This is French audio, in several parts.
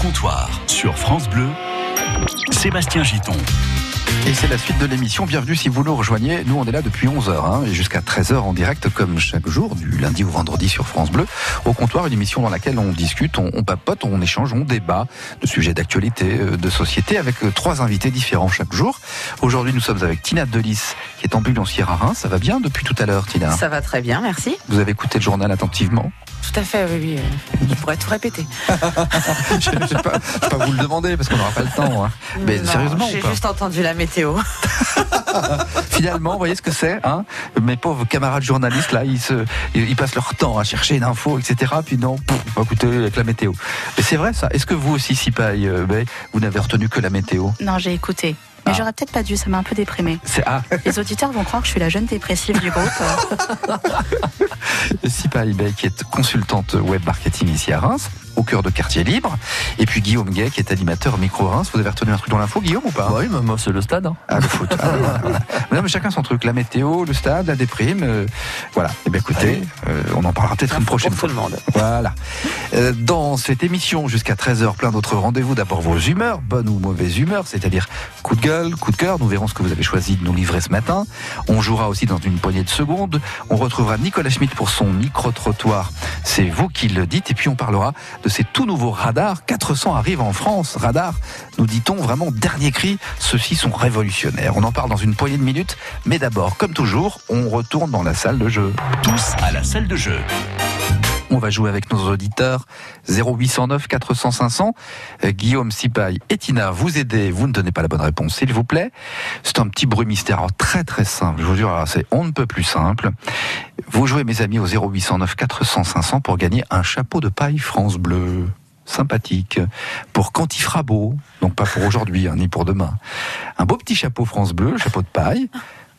comptoir sur France Bleu, Sébastien Giton. Et c'est la suite de l'émission. Bienvenue si vous nous rejoignez. Nous, on est là depuis 11h hein, et jusqu'à 13h en direct, comme chaque jour, du lundi au vendredi sur France Bleu. Au comptoir, une émission dans laquelle on discute, on, on papote, on échange, on débat de sujets d'actualité, euh, de société, avec euh, trois invités différents chaque jour. Aujourd'hui, nous sommes avec Tina Delis, qui est ambulancière à Reims. Ça va bien depuis tout à l'heure, Tina? Ça va très bien, merci. Vous avez écouté le journal attentivement? Tout à fait, oui, oui. euh, Je pourrais tout répéter. Je ne vais pas, vous le demander parce qu'on n'aura pas le temps. hein. Mais Non, sérieusement J'ai juste entendu la météo. Finalement, vous voyez ce que c'est hein? Mes pauvres camarades journalistes, là, ils, se, ils ils passent leur temps à chercher une info, etc. Puis non, pouf, écoutez, avec la météo. Mais c'est vrai ça. Est-ce que vous aussi, Sipaï, euh, ben, vous n'avez retenu que la météo? Non, j'ai écouté. Mais Ah. j'aurais peut-être pas dû, ça m'a un peu déprimé. C'est ah, Les auditeurs vont croire que je suis la jeune dépressive du groupe. Sipaï, ben, qui est consultante web marketing ici à Reims, au cœur de Quartier Libre. Et puis Guillaume Gay, qui est animateur micro Reims. Vous avez retenu un truc dans l'info, Guillaume, ou pas Bah oui, mais moi c'est le stade. hein. Ah, le foot. Ah, voilà, voilà. Non, mais chacun son truc. La météo, le stade, la déprime. euh, voilà. Eh bien, écoutez, euh, on en parlera peut-être une prochaine fois. tout le monde. Voilà. Euh, dans cette émission, jusqu'à 13h, plein d'autres rendez-vous. D'abord vos humeurs, bonne ou mauvaise humeur, c'est-à-dire coup de gueule, coup de cœur. Nous verrons ce que vous avez choisi de nous livrer ce matin. On jouera aussi dans une poignée de secondes. On retrouvera Nicolas Schmitt pour son micro-trottoir. C'est vous qui le dites. Et puis on parlera de ces tout nouveaux radars. 400 arrivent en France. Radars, nous dit-on vraiment dernier cri. Ceux-ci sont révolutionnaires. On en parle dans une poignée de minutes. Mais d'abord, comme toujours, on retourne dans la salle de jeu. Tous à la salle de jeu. On va jouer avec nos auditeurs 0809 400 500. Euh, Guillaume Sipaille et vous aidez. Vous ne donnez pas la bonne réponse, s'il vous plaît. C'est un petit bruit mystère, très très simple. Je vous jure, c'est on ne peut plus simple. Vous jouez, mes amis, au 0809 400 500 pour gagner un chapeau de paille France Bleu. Sympathique. Pour beau. Donc pas pour aujourd'hui, hein, ni pour demain. Un beau petit chapeau France Bleu, chapeau de paille.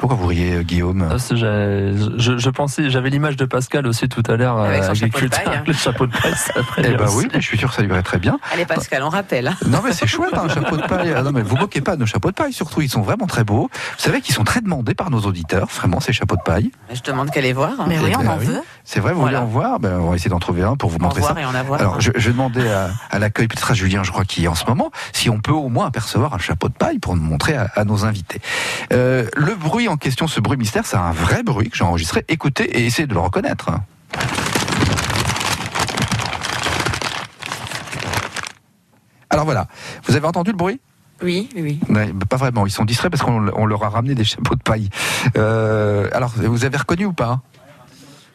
Pourquoi vous riez, euh, Guillaume Ah, Je, je pensais, j'avais l'image de Pascal aussi tout à l'heure. Avec euh, son chapeau de agriculteur, paille, hein. Le chapeau de paille, ça Eh bien ben aussi. oui, je suis sûr que ça lui irait très bien. Allez, Pascal, on rappelle. hein. Non mais c'est chouette hein, un chapeau de paille. Ah non mais vous moquez pas de nos chapeaux de paille surtout, ils sont vraiment très beaux. Vous savez qu'ils sont très demandés par nos auditeurs, vraiment ces chapeaux de paille. Je demande qu'elle les voir. hein. Mais oui, Eh on ben en oui. veut. C'est vrai, vous Voilà. voulez en voir? Ben, On va essayer d'en trouver un pour vous En montrer ça. voir et en avoir. Alors je, je vais demander à, à l'accueil, peut-être à Julien, je crois qu'il est en ce moment, si on peut au moins apercevoir un chapeau de paille pour nous montrer à, à nos invités. Euh, le bruit en question, ce bruit mystère, c'est un vrai bruit que j'ai enregistré. Écoutez et essayez de le reconnaître. Alors voilà, vous avez entendu le bruit? Oui, oui. Ouais, mais pas vraiment, ils sont distraits parce qu'on on leur a ramené des chapeaux de paille. Euh, alors, vous avez reconnu ou pas?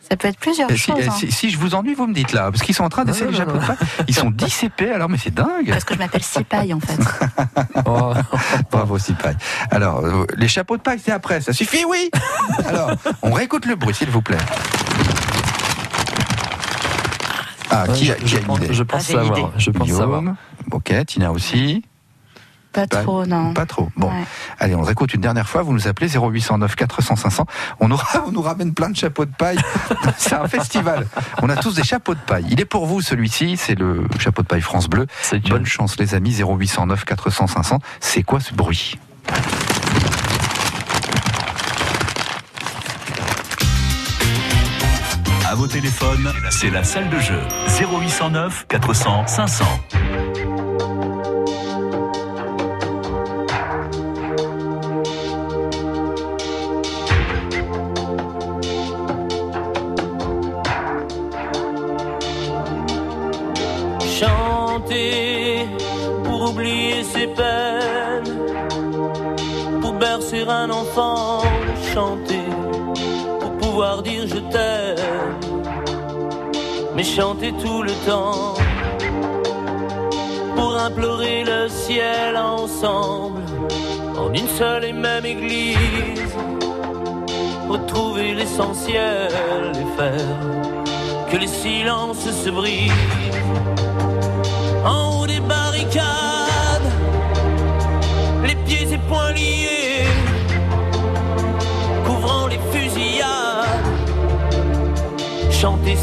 Ça peut être plusieurs si, choses. hein. si, si je vous ennuie, vous me dites là, parce qu'ils sont en train d'essayer les non, chapeaux de paille. Ils sont 10 CP, alors mais c'est dingue. Parce que je m'appelle Sipaille en fait. Oh, Bravo Sipaille. Alors, euh, les chapeaux de paille, c'est après, ça suffit, oui Alors, on réécoute le bruit, s'il vous plaît. Ah, qui a, je, qui je a une pense, idée je pense Ah, savoir. Je pense savoir. Guillaume. Ok, Tina aussi. Pas Pas- trop, non. Pas trop. Bon, Ouais. allez, on réécoute une dernière fois. Vous nous appelez 0809 400 500. On, aura, on nous ramène plein de chapeaux de paille. c'est un festival. On a tous des chapeaux de paille. Il est pour vous celui-ci. C'est le chapeau de paille France Bleu. Bonne chance les amis. 0809 400 500. C'est quoi ce bruit? À vos téléphones, c'est la salle de jeu. 0809 400 500. Enfant, chanter pour pouvoir dire je t'aime, mais chanter tout le temps pour implorer le ciel ensemble en une seule et même église, retrouver l'essentiel et faire que les silences se brisent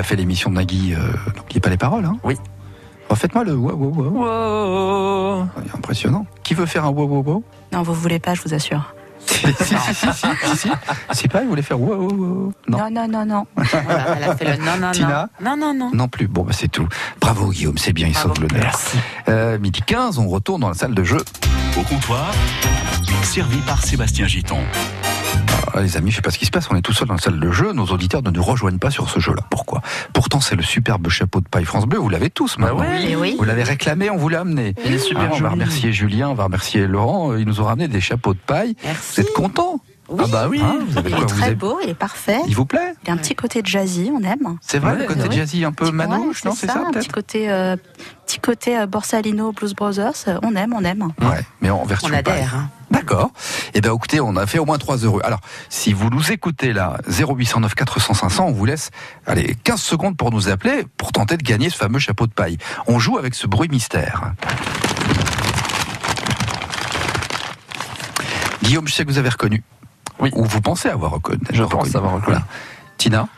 a fait l'émission de Nagui, euh, donc il pas les paroles. Hein. Oui. Refaites-moi le wow, wow, wow. Wow. Impressionnant. Qui veut faire un wow, wow, wow? Non, vous voulez pas, je vous assure. si, si, si, si, si, si. C'est pas, il voulait faire wow, wow, wow. Non. Non, non, non, non. Voilà, elle a fait le non, non, Tina non. Non, non, non. Non plus. Bon, bah, c'est tout. Bravo, Guillaume, c'est bien, il Bravo. sauve l'honneur. Euh, midi 15, on retourne dans la salle de jeu. Au comptoir, servi par Sébastien Giton. Ah, les amis, je sais pas ce qui se passe, on est tout seul dans la salle de jeu, nos auditeurs ne nous rejoignent pas sur ce jeu-là. Pourquoi? Pourtant, c'est le superbe chapeau de paille France Bleu, vous l'avez tous Bah maintenant. ouais. Et oui. Vous l'avez réclamé, on vous l'a amené. Il est super Ah, on va remercier Julien, on va remercier Laurent, euh, ils nous ont ramené des chapeaux de paille. Merci. Vous êtes contents? Oui. Ah bah oui. Hein, vous avez Il quoi est vous très avez- beau, il est parfait. Il vous plaît? Il a un petit côté jazzy, on aime. C'est vrai, Ouais, le côté jazzy un peu Petit- manouche, ouais, non C'est ça, un petit peut-être côté, euh, petit côté euh, Borsalino, Blues Brothers, on aime, on aime. Ouais, mais en version On adhère. paille. hein. D'accord. Eh bien, écoutez, on a fait au moins 3 euros. Alors, si vous nous écoutez là, 0809 400 500, on vous laisse, allez, 15 secondes pour nous appeler, pour tenter de gagner ce fameux chapeau de paille. On joue avec ce bruit mystère. Guillaume, je sais que vous avez reconnu. Oui. Ou vous pensez avoir reconnu. Je pense avoir reconnu. Voilà. Tina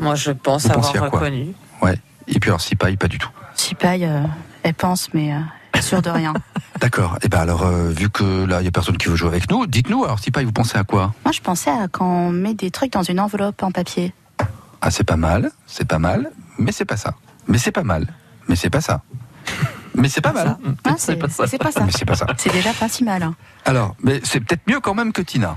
Moi, je pense Vous avoir reconnu. Ouais. Et puis alors, si paille, pas du tout. Si paille, euh, elle pense, mais euh, sûre de rien. D'accord. Eh ben alors, euh, vu que là, il y a personne qui veut jouer avec nous, dites-nous, alors si paille, vous pensez à quoi? Moi, je pensais à quand on met des trucs dans une enveloppe en papier. Ah, c'est pas mal, c'est pas mal, mais c'est pas ça. Mais c'est pas mal, mais c'est pas ça. Mais c'est pas mal. Ah, C'est pas ça. C'est pas ça. Mais c'est pas ça. C'est déjà pas si mal. hein. Alors, mais c'est peut-être mieux quand même que Tina.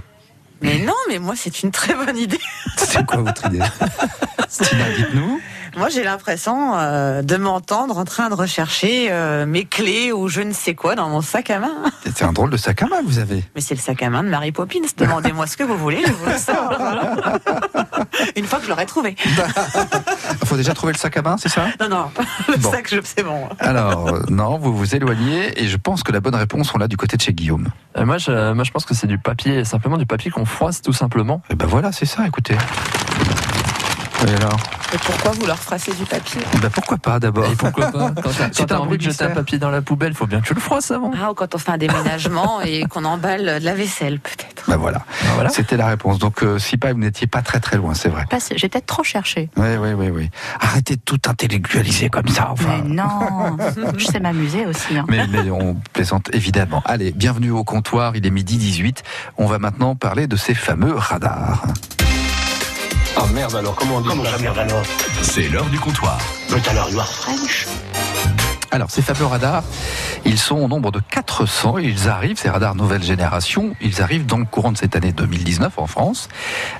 Mais non, mais moi, c'est une très bonne idée. C'est quoi votre idée? Tina, dites-nous. Moi, j'ai l'impression euh, de m'entendre en train de rechercher euh, mes clés ou je ne sais quoi dans mon sac à main. C'est un drôle de sac à main que vous avez. Mais c'est le sac à main de Mary Poppins. Demandez-moi ce que vous voulez, je vous le sors. Une fois que je l'aurai trouvé. Il faut déjà trouver le sac à main, c'est ça? Non, non, le Bon. sac, je- c'est bon. Alors, non, vous vous éloignez et je pense que la bonne réponse, on l'a du côté de chez Guillaume. Euh, moi, je, moi, je pense que c'est du papier, simplement du papier qu'on froisse tout simplement. Et ben voilà, c'est ça, écoutez. Et alors Et pourquoi vous leur froissez du papier? Ben pourquoi pas d'abord Et pourquoi pas? Quand t'as quand envie de jeter un papier dans la poubelle, faut bien que tu le froisses avant. Ah, ou quand on fait un déménagement et qu'on emballe de la vaisselle, peut-être. Ben voilà, Ben voilà. c'était la réponse. Donc, euh, si pas, vous n'étiez pas très très loin, c'est vrai. J'ai peut-être trop cherché. Oui, oui, oui, oui. Arrêtez de tout intellectualiser comme ça, enfin. Mais non, je sais m'amuser aussi. hein. Mais, mais on plaisante évidemment. Allez, bienvenue au comptoir, il est midi 18. On va maintenant parler de ces fameux radars. Ah merde alors, comment on dit Comment ça ça merde alors C'est l'heure du comptoir. But alors, you are French Alors, ces fameux radars, ils sont au nombre de 400. Ils arrivent, ces radars nouvelle génération, ils arrivent dans le courant de cette année 2019 en France.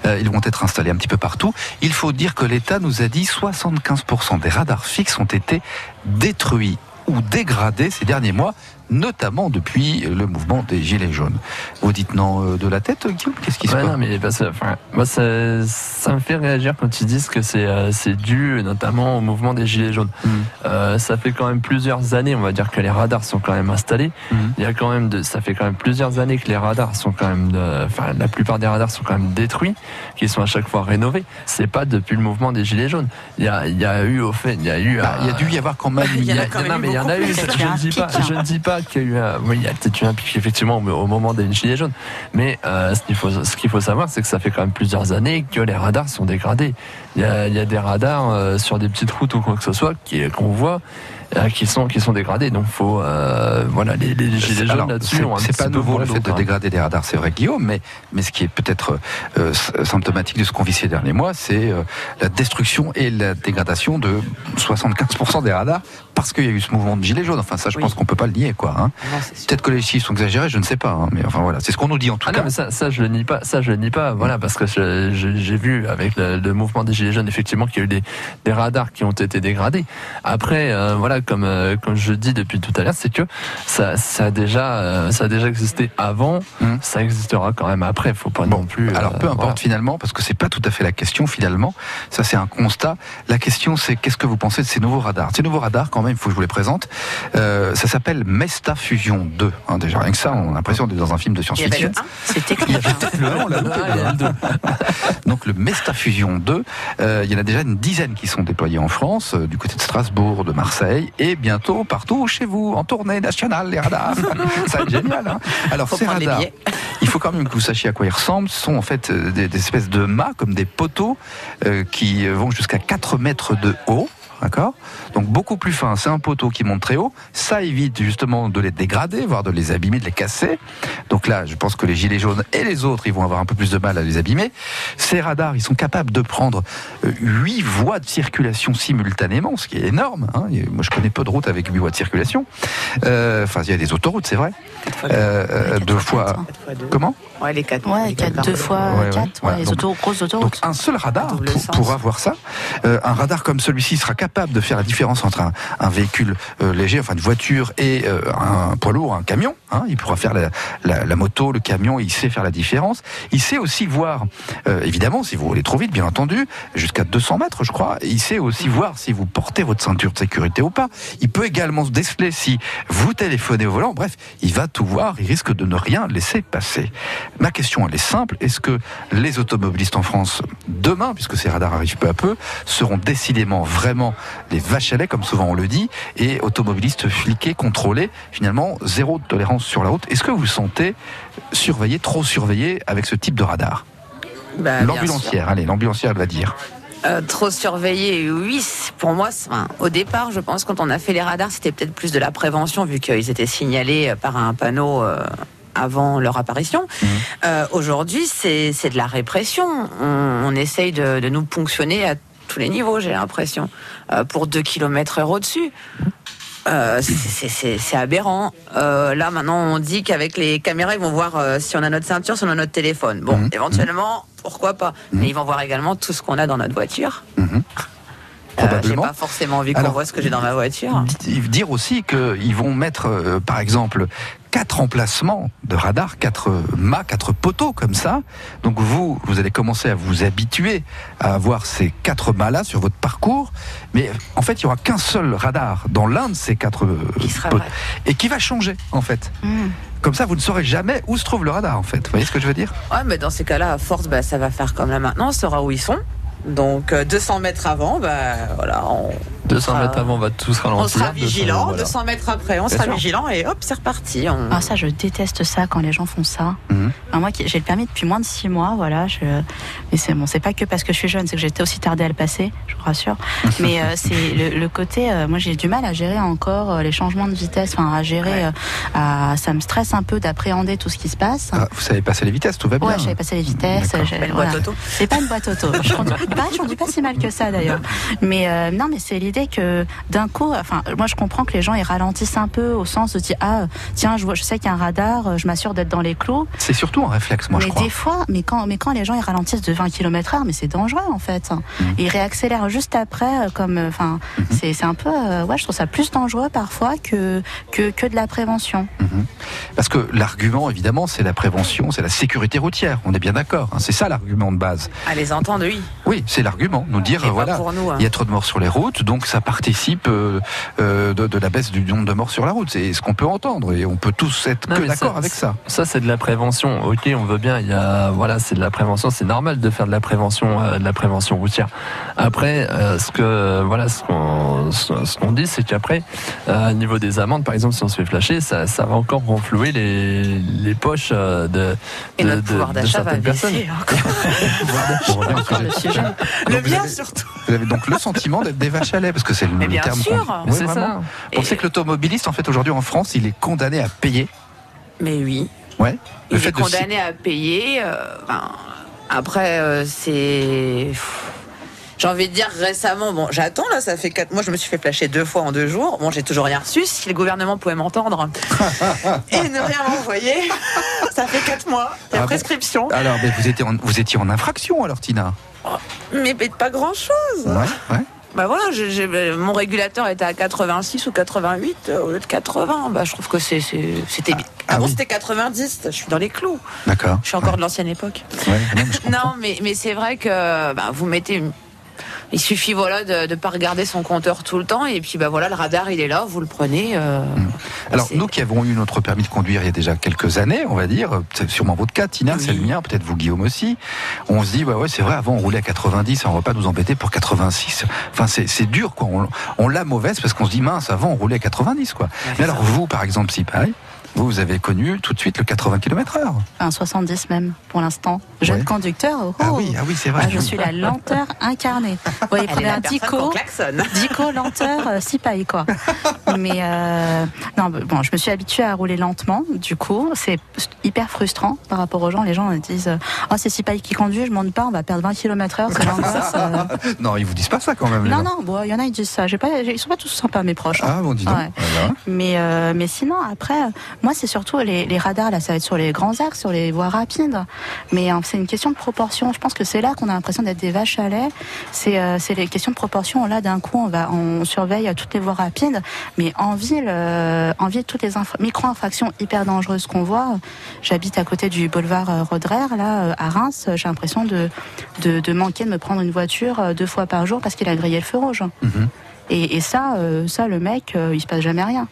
Euh, ils vont être installés un petit peu partout. Il faut dire que l'État nous a dit 75% des radars fixes ont été détruits ou dégradés ces derniers mois, notamment depuis le mouvement des Gilets jaunes. Vous dites non euh, de la tête, Guillaume Qu'est-ce qui se Ouais, passe non, mais enfin, moi, ça, ça me fait réagir quand ils disent que c'est euh, c'est dû notamment au mouvement des Gilets jaunes. Mm. Euh, ça fait quand même plusieurs années, on va dire que les radars sont quand même installés. Mhm. Il y a quand même de, ça fait quand même plusieurs années que les radars sont quand même, de- enfin, la plupart des radars sont quand même détruits, qui sont à chaque fois rénovés. C'est pas depuis le mouvement des Gilets jaunes. Il y a, il y a eu au fait, il y a eu. Bah, Il y a dû y avoir quand même Il y en a Il y mais il y en a eu. a ne dis pas, je ne dis pas qu'il y a eu un, oui, il y a peut-être eu un pic effectivement au moment des gilets jaunes. Mais euh, ce qu'il faut, ce qu'il faut savoir, c'est que ça fait quand même plusieurs années que les radars sont dégradés. Il y a, il y a des radars euh, sur des petites routes ou quoi que ce soit qu'on voit. euh, qui sont qui sont dégradés donc faut euh, voilà les, les gilets jaunes là-dessus c'est- ont un C'est petit pas nouveau le fait de dégrader des radars, c'est vrai Guillaume, mais, mais ce qui est peut-être euh, symptomatique de ce qu'on vit ces derniers mois, c'est euh, la destruction et la dégradation de 75% des radars parce qu'il y a eu ce mouvement de gilets jaunes. Enfin, ça, je Oui. pense qu'on peut pas le nier, quoi. hein. Peut-être que les chiffres sont exagérés, je ne sais pas, hein, mais enfin voilà, c'est ce qu'on nous dit en tout Ah cas. non, mais ça, ça, je le nie pas. Ça, je le nie pas. Voilà, parce que j'ai vu avec le, le mouvement des gilets jaunes effectivement qu'il y a eu des, des radars qui ont été dégradés. Après, euh, voilà, comme euh, comme je dis depuis tout à l'heure, c'est que ça, ça a déjà, euh, ça a déjà existé avant. Mhm. Ça existera quand même après. Faut pas Bon, non plus. alors peu importe voilà. finalement, parce que c'est pas tout à fait la question finalement. Ça c'est un constat. La question c'est qu'est-ce que vous pensez de ces nouveaux radars? Ces nouveaux radars, quand même, il faut que je vous les présente. Euh, ça s'appelle Mesta Fusion 2. hein, déjà rien que ça, on a l'impression d'être dans un film de science-fiction. C'était Il y avait peut-être le 1, on l'a loupé, il y a le deux. Donc le Mesta Fusion 2, euh, il y en a déjà une dizaine qui sont déployés en France, euh, du côté de Strasbourg, de Marseille, et bientôt partout chez vous, en tournée nationale, les radars. ça va être génial. Hein Alors Faut ces radars, il faut quand même que vous sachiez à quoi ils ressemblent. Ce sont en fait des, des espèces de mâts, comme des poteaux, qui vont jusqu'à 4 mètres de haut. D'accord Donc beaucoup plus fin, c'est un poteau qui monte très haut. Ça évite justement de les dégrader, voire de les abîmer, de les casser. Donc là, je pense que les gilets jaunes et les autres, ils vont avoir un peu plus de mal à les abîmer. Ces radars, ils sont capables de prendre euh, huit voies de circulation simultanément, ce qui est énorme. hein. Moi, je connais peu de routes avec huit voies de circulation. Euh, Enfin, il y a des autoroutes, c'est vrai. Euh, euh, deux fois. Comment? Ouais, les quatre. Ouais, les quatre, quatre deux fois Ouais, quatre, ouais, les donc- auto, grosses Donc autoroutes. un seul radar pour, pour avoir ça. Euh, un radar comme celui-ci sera capable de faire la différence entre un, véhicule euh, léger, enfin une voiture, et euh, un poids lourd, un camion. hein. Il pourra faire la moto, le camion, il sait faire la différence. Il sait aussi voir, euh, évidemment, si vous roulez trop vite, bien entendu, jusqu'à 200 mètres, je crois. Il sait aussi voir si vous portez votre ceinture de sécurité ou pas. Il peut également se déceler si vous téléphonez au volant. Bref, il va tout voir. Il risque de ne rien laisser passer. Ma question, elle est simple. Est-ce que les automobilistes en France, demain, puisque ces radars arrivent peu à peu, seront décidément vraiment les vaches à lait, comme souvent on le dit, et automobilistes fliqués, contrôlés, finalement, zéro tolérance sur la route Est-ce que vous sentez surveillé, trop surveillé avec ce type de radar? Bah. L'ambulancière, allez, l'ambulancière, va dire. Euh, trop surveillé, oui. Pour moi, enfin, au départ, je pense quand on a fait les radars, c'était peut-être plus de la prévention vu qu'ils étaient signalés par un panneau. euh, avant leur apparition. Euh, Aujourd'hui, c'est c'est de la répression. On, on essaye de, de nous ponctionner à tous les niveaux, j'ai l'impression, euh, pour 2 km heure au-dessus. Euh, c'est- aberrant. Euh, là, maintenant, on dit qu'avec les caméras, ils vont voir si on a notre ceinture, si on a notre téléphone. Bon, Mhm. éventuellement, pourquoi pas. Mais ils vont voir également tout ce qu'on a dans notre voiture. Mhm. Euh, j'ai pas forcément envie qu'on voit ce que j'ai dans ma voiture. Di- Dire aussi qu'ils vont mettre, euh, par exemple, quatre emplacements de radar, quatre mâts, quatre poteaux comme ça. Donc vous, vous allez commencer à vous habituer à avoir ces quatre mâts-là sur votre parcours. Mais en fait, il y aura qu'un seul radar dans l'un de ces quatre Qui sera pot- vrai. et qui va changer en fait. Hmm. Comme ça, vous ne saurez jamais où se trouve le radar en fait. Vous voyez ce que je veux dire? Ouais, mais dans ces cas-là, à force, bah, ça va faire comme là maintenant, on saura où ils sont. Donc euh, 200 mètres avant, bah, voilà, on, 200 Ah. mètres avant, on va tous ralentir. on sera 200, vigilant. voilà. 200 mètres après, on Bien sera sûr. vigilant et hop, c'est reparti. On... Ah ça, je déteste ça quand les gens font ça. Mhm. Moi, j'ai le permis depuis moins de six mois, voilà. Je... Mais c'est bon, c'est pas que parce que je suis jeune, c'est que j'étais aussi tardée à le passer, je vous rassure. Mais euh, c'est le, le côté, euh, moi, j'ai du mal à gérer encore euh, les changements de vitesse, enfin à gérer. Ouais. euh, à- ça me stresse un peu d'appréhender tout ce qui se passe. Ah, Vous savez passer les vitesses, tout va bien. Ouais, j'avais passé les vitesses. Voilà. C'est pas une boîte auto. Je conduis, bah, je conduis pas si mal que ça d'ailleurs. Mais euh, non, mais c'est l'idée que d'un coup, enfin, moi je comprends que les gens ils ralentissent un peu au sens de dire ah tiens je vois, je sais qu'il y a un radar, je m'assure d'être dans les clous. C'est surtout un réflexe, moi mais je crois. des fois, mais quand, mais quand les gens ils ralentissent de 20 km/h, mais c'est dangereux en fait. Mhm. Ils réaccélèrent juste après, euh, comme, euh, enfin, c'est c'est un peu, euh, ouais, je trouve ça plus dangereux parfois que que, que de la prévention. Mhm. Parce que l'argument, évidemment, c'est la prévention, c'est la sécurité routière. On est bien d'accord. hein. C'est ça l'argument de base. À les entendre, oui. Oui, c'est l'argument. Nous dire, euh, voilà, nous, hein. il y a trop de morts sur les routes, donc ça participe euh, euh, de, de la baisse du nombre de morts sur la route. C'est ce qu'on peut entendre et on peut tous être Non, que mais d'accord avec ça. Ça, c'est de la prévention. Ok, on veut bien. Il y a, voilà, c'est de la prévention. C'est normal de faire de la prévention, euh, de la prévention routière. Après, euh, ce que, voilà, ce qu'on, ce ce qu'on dit, c'est qu'après, euh, au niveau des amendes, par exemple, si on se fait flasher, ça, ça va encore renflouer les, les poches euh, de, Et de, notre de- pouvoir de d'achat va baisser encore. Sujet. le bien avez- surtout. Vous avez donc le sentiment d'être des vaches à lait, parce que c'est le Mais bien terme. sûr. qu'on- Mais Oui, c'est vraiment. ça. Pensez que l'automobiliste, en fait, aujourd'hui en France, il est condamné à payer Mais oui. Ouais. Il est de condamné à payer. euh, enfin, après, euh, c'est. J'ai envie de dire récemment, bon, j'attends là, ça fait quatre mois, je me suis fait flasher deux fois en deux jours. Bon, j'ai toujours rien reçu. Si le gouvernement pouvait m'entendre et ne rien m'envoyer, ça fait quatre mois. La Ah bon prescription. Alors, mais vous étiez, en, vous étiez en infraction alors, Tina Mais, mais pas grand chose. Ouais, ouais. Bah voilà, mon régulateur était à 86 ou 88 euh, au lieu de 80. Bah, je trouve que c'était bien. Ah Avant oui. c'était 90, je suis dans les clous. D'accord. Je suis encore de l'ancienne époque. Ouais, non, mais. Non, mais, mais c'est vrai que bah, vous mettez une... Il suffit voilà de ne pas regarder son compteur tout le temps et puis bah voilà le radar il est là, vous le prenez. euh, Alors, c'est- nous qui avons eu notre permis de conduire il y a déjà quelques années, on va dire, c'est sûrement votre cas, Tina, Oui. c'est le mien, peut-être vous, Guillaume aussi, on se dit, ouais, ouais, c'est vrai, avant on roulait à 90, on va pas nous embêter pour 86. Enfin, c'est c'est dur, quoi. On, on l'a mauvaise parce qu'on se dit, mince, avant on roulait à 90, quoi. Mais alors, vous, par exemple, si pareil, vous, vous avez connu tout de suite le 80 km heure. Enfin, 70 même pour l'instant. Jeune Ouais. conducteur. oh, Ah oui, ah oui, c'est vrai. Ah, je suis la lenteur incarnée. Vous voyez, Elle est prenez la un dico, dico, lenteur, euh, six pailles, quoi. Mais euh, non, bon, je me suis habituée à rouler lentement. Du coup, c'est hyper frustrant par rapport aux gens. Les gens disent, euh, oh, c'est six pailles qui conduit, je monte pas, on va perdre 20 km heure, c'est l'angoisse. euh. Non, ils vous disent pas ça quand même. Non, non, bon, il y en a, ils disent ça. Pas, ils sont pas tous sympas, mes proches. hein. Ah bon, dis donc. Ouais. Voilà. Mais, euh, mais sinon, après, moi, c'est surtout les, les radars, là, ça va être sur les grands axes, sur les voies rapides. Mais euh, c'est une question de proportion. Je pense que c'est là qu'on a l'impression d'être des vaches à lait. C'est euh, les questions de proportion. Là, d'un coup, on, va, on surveille toutes les voies rapides. Mais en ville, euh, en ville toutes les infra- micro-infractions hyper dangereuses qu'on voit, j'habite à côté du boulevard euh, Rodrer, là, euh, à Reims, j'ai l'impression de, de, de manquer de me prendre une voiture deux fois par jour parce qu'il a grillé le feu rouge. Mhm. Et, et ça, euh, ça, le mec, euh, il se passe jamais rien.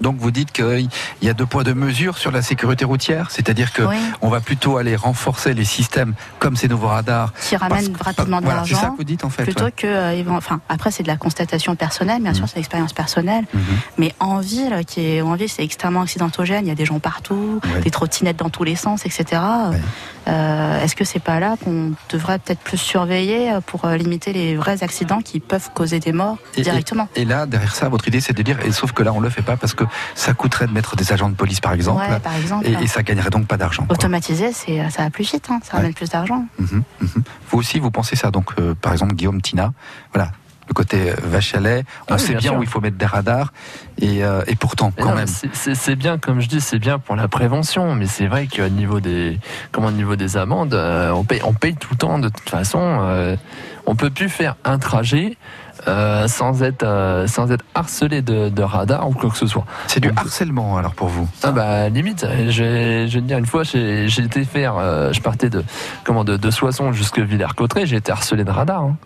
Donc vous dites qu'il y a deux poids deux mesures sur la sécurité routière, c'est-à-dire que Oui. on va plutôt aller renforcer les systèmes comme ces nouveaux radars. qui ramène parce- rapidement de voilà, c'est ça que vous dites en fait. plutôt ouais. que euh, enfin après c'est de la constatation personnelle bien sûr c'est l'expérience personnelle Mhm. mais en ville qui est en ville c'est extrêmement accidentogène il y a des gens partout Ouais. des trottinettes dans tous les sens etc Ouais. Euh, est-ce que c'est pas là qu'on devrait peut-être plus surveiller euh, pour euh, limiter les vrais accidents qui peuvent causer des morts Et- directement? Et là, derrière ça, votre idée, c'est de dire, et sauf que là, on le fait pas parce que ça coûterait de mettre des agents de police, par exemple, ouais par exemple et, et ça gagnerait donc pas d'argent. c'est ça va plus vite hein, ça Ouais. ramène plus d'argent Mhm, mhm. Vous aussi, vous pensez ça, donc, euh, par exemple, Guillaume Tina, voilà. Le côté euh, lait, on Ah sait bien où il faut mettre des radars, et, euh, et pourtant, Mais quand non, même. c'est- bien, comme je dis, c'est bien pour la prévention, mais c'est vrai qu'au niveau des, comment, au niveau des amendes, euh, on paye, on paye tout le temps de toute façon. euh, on peut plus faire un trajet euh, sans être, euh, sans être harcelé de, de radar ou quoi que ce soit. C'est du harcèlement, alors, pour vous. Ah bah limite, je vais, je vais te dire une fois, j'ai été faire, euh, je partais de comment de, de Soissons jusqu'à Villers-Cotterêts, j'ai été harcelé de radar. hein.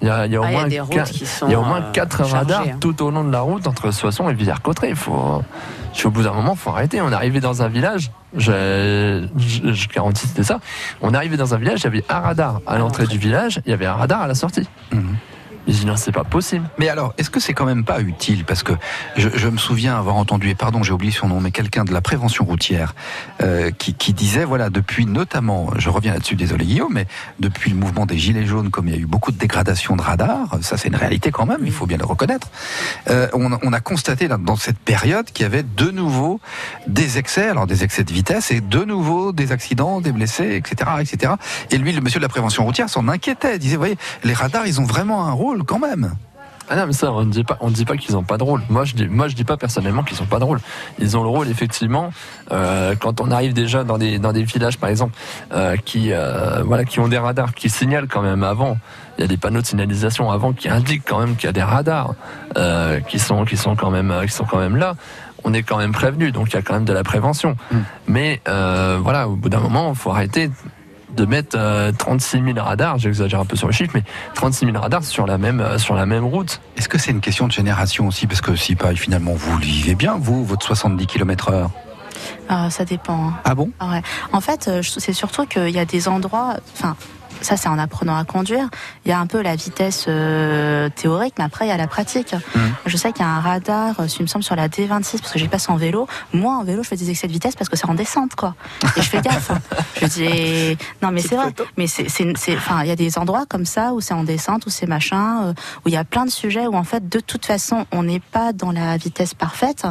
Il y a, il y a au Ah, il y a moins il y a au moins euh, 4 chargées, radars hein. tout au long de la route entre Soissons et Villers-Cotterêts. Il faut, je suis au bout d'un moment, faut arrêter. On est arrivé dans un village, je, je, je garantis c'était ça. On est arrivé dans un village, il y avait un radar à l'entrée du village, il y avait un radar à la sortie. Mhm. Non, c'est pas possible. Mais alors, est-ce que c'est quand même pas utile? Parce que je, je me souviens avoir entendu, et pardon, j'ai oublié son nom, mais quelqu'un de la prévention routière euh, qui, qui disait, voilà, depuis notamment, je reviens là-dessus, désolé Guillaume, mais depuis le mouvement des Gilets jaunes, comme il y a eu beaucoup de dégradation de radars, ça c'est une réalité quand même, il faut bien le reconnaître, euh, on, on a constaté dans cette période qu'il y avait de nouveau des excès, alors des excès de vitesse, et de nouveau des accidents, des blessés, etc. etc. Et lui, le monsieur de la prévention routière s'en inquiétait, il disait, vous voyez, les radars, ils ont vraiment un rôle quand même. Ah non, mais ça, on ne dit pas, on ne dit pas qu'ils n'ont pas de rôle. Moi, je dis, moi, je dis pas personnellement qu'ils n'ont pas de rôle. Ils ont le rôle, effectivement, euh, quand on arrive déjà dans des, dans des villages, par exemple, euh, qui, euh, voilà, qui ont des radars, qui signalent quand même avant. Il y a des panneaux de signalisation avant qui indiquent quand même qu'il y a des radars, qui sont, qui sont quand même, qui sont quand même là. On est quand même prévenu, donc il y a quand même de la prévention. Mm. Mais euh, voilà, au bout d'un moment, il faut arrêter de mettre euh, 36 000 radars, j'exagère un peu sur le chiffre, mais 36 000 radars sur la même, euh, sur la même route. Est-ce que c'est une question de génération aussi? Parce que si pas, finalement, vous le vivez bien, vous, votre 70 km heure. Ah, ça dépend. hein. Ah bon? Ah ouais. En fait, euh, c'est surtout qu'il y a des endroits. Enfin, ça, c'est en apprenant à conduire. Il y a un peu la vitesse euh, théorique, mais après, il y a la pratique. Mhm. Je sais qu'il y a un radar, euh, il me semble, sur la D26, parce que j'y passe en vélo. Moi, en vélo, je fais des excès de vitesse parce que c'est en descente, quoi. Et je fais gaffe. Je dis, non, mais c'est vrai. Mais c'est, enfin, il y a des endroits comme ça où c'est en descente, où c'est machin, euh, où il y a plein de sujets où en fait, de toute façon, on n'est pas dans la vitesse parfaite.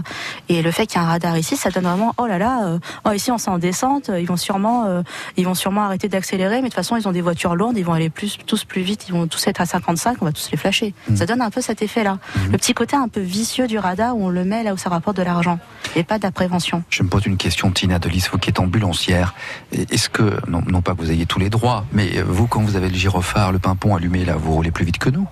Et le fait qu'il y ait un radar ici, ça donne vraiment, oh là là, euh, oh ici on s'est en descente, ils vont sûrement, ils vont sûrement arrêter d'accélérer, mais de toute façon ils ont des voitures lourdes, ils vont aller plus, tous plus vite, ils vont tous être à 55, on va tous les flasher. Ça donne un peu cet effet-là. Le petit côté un peu vicieux du radar où on le met là où ça rapporte de l'argent et pas de la prévention. Je me pose une question, Tina Delis, vous qui êtes ambulancière. Est-ce que, non, non pas que vous ayez tous les droits, mais vous, quand vous avez le gyrophare, le pimpon allumé, là, vous roulez plus vite que nous?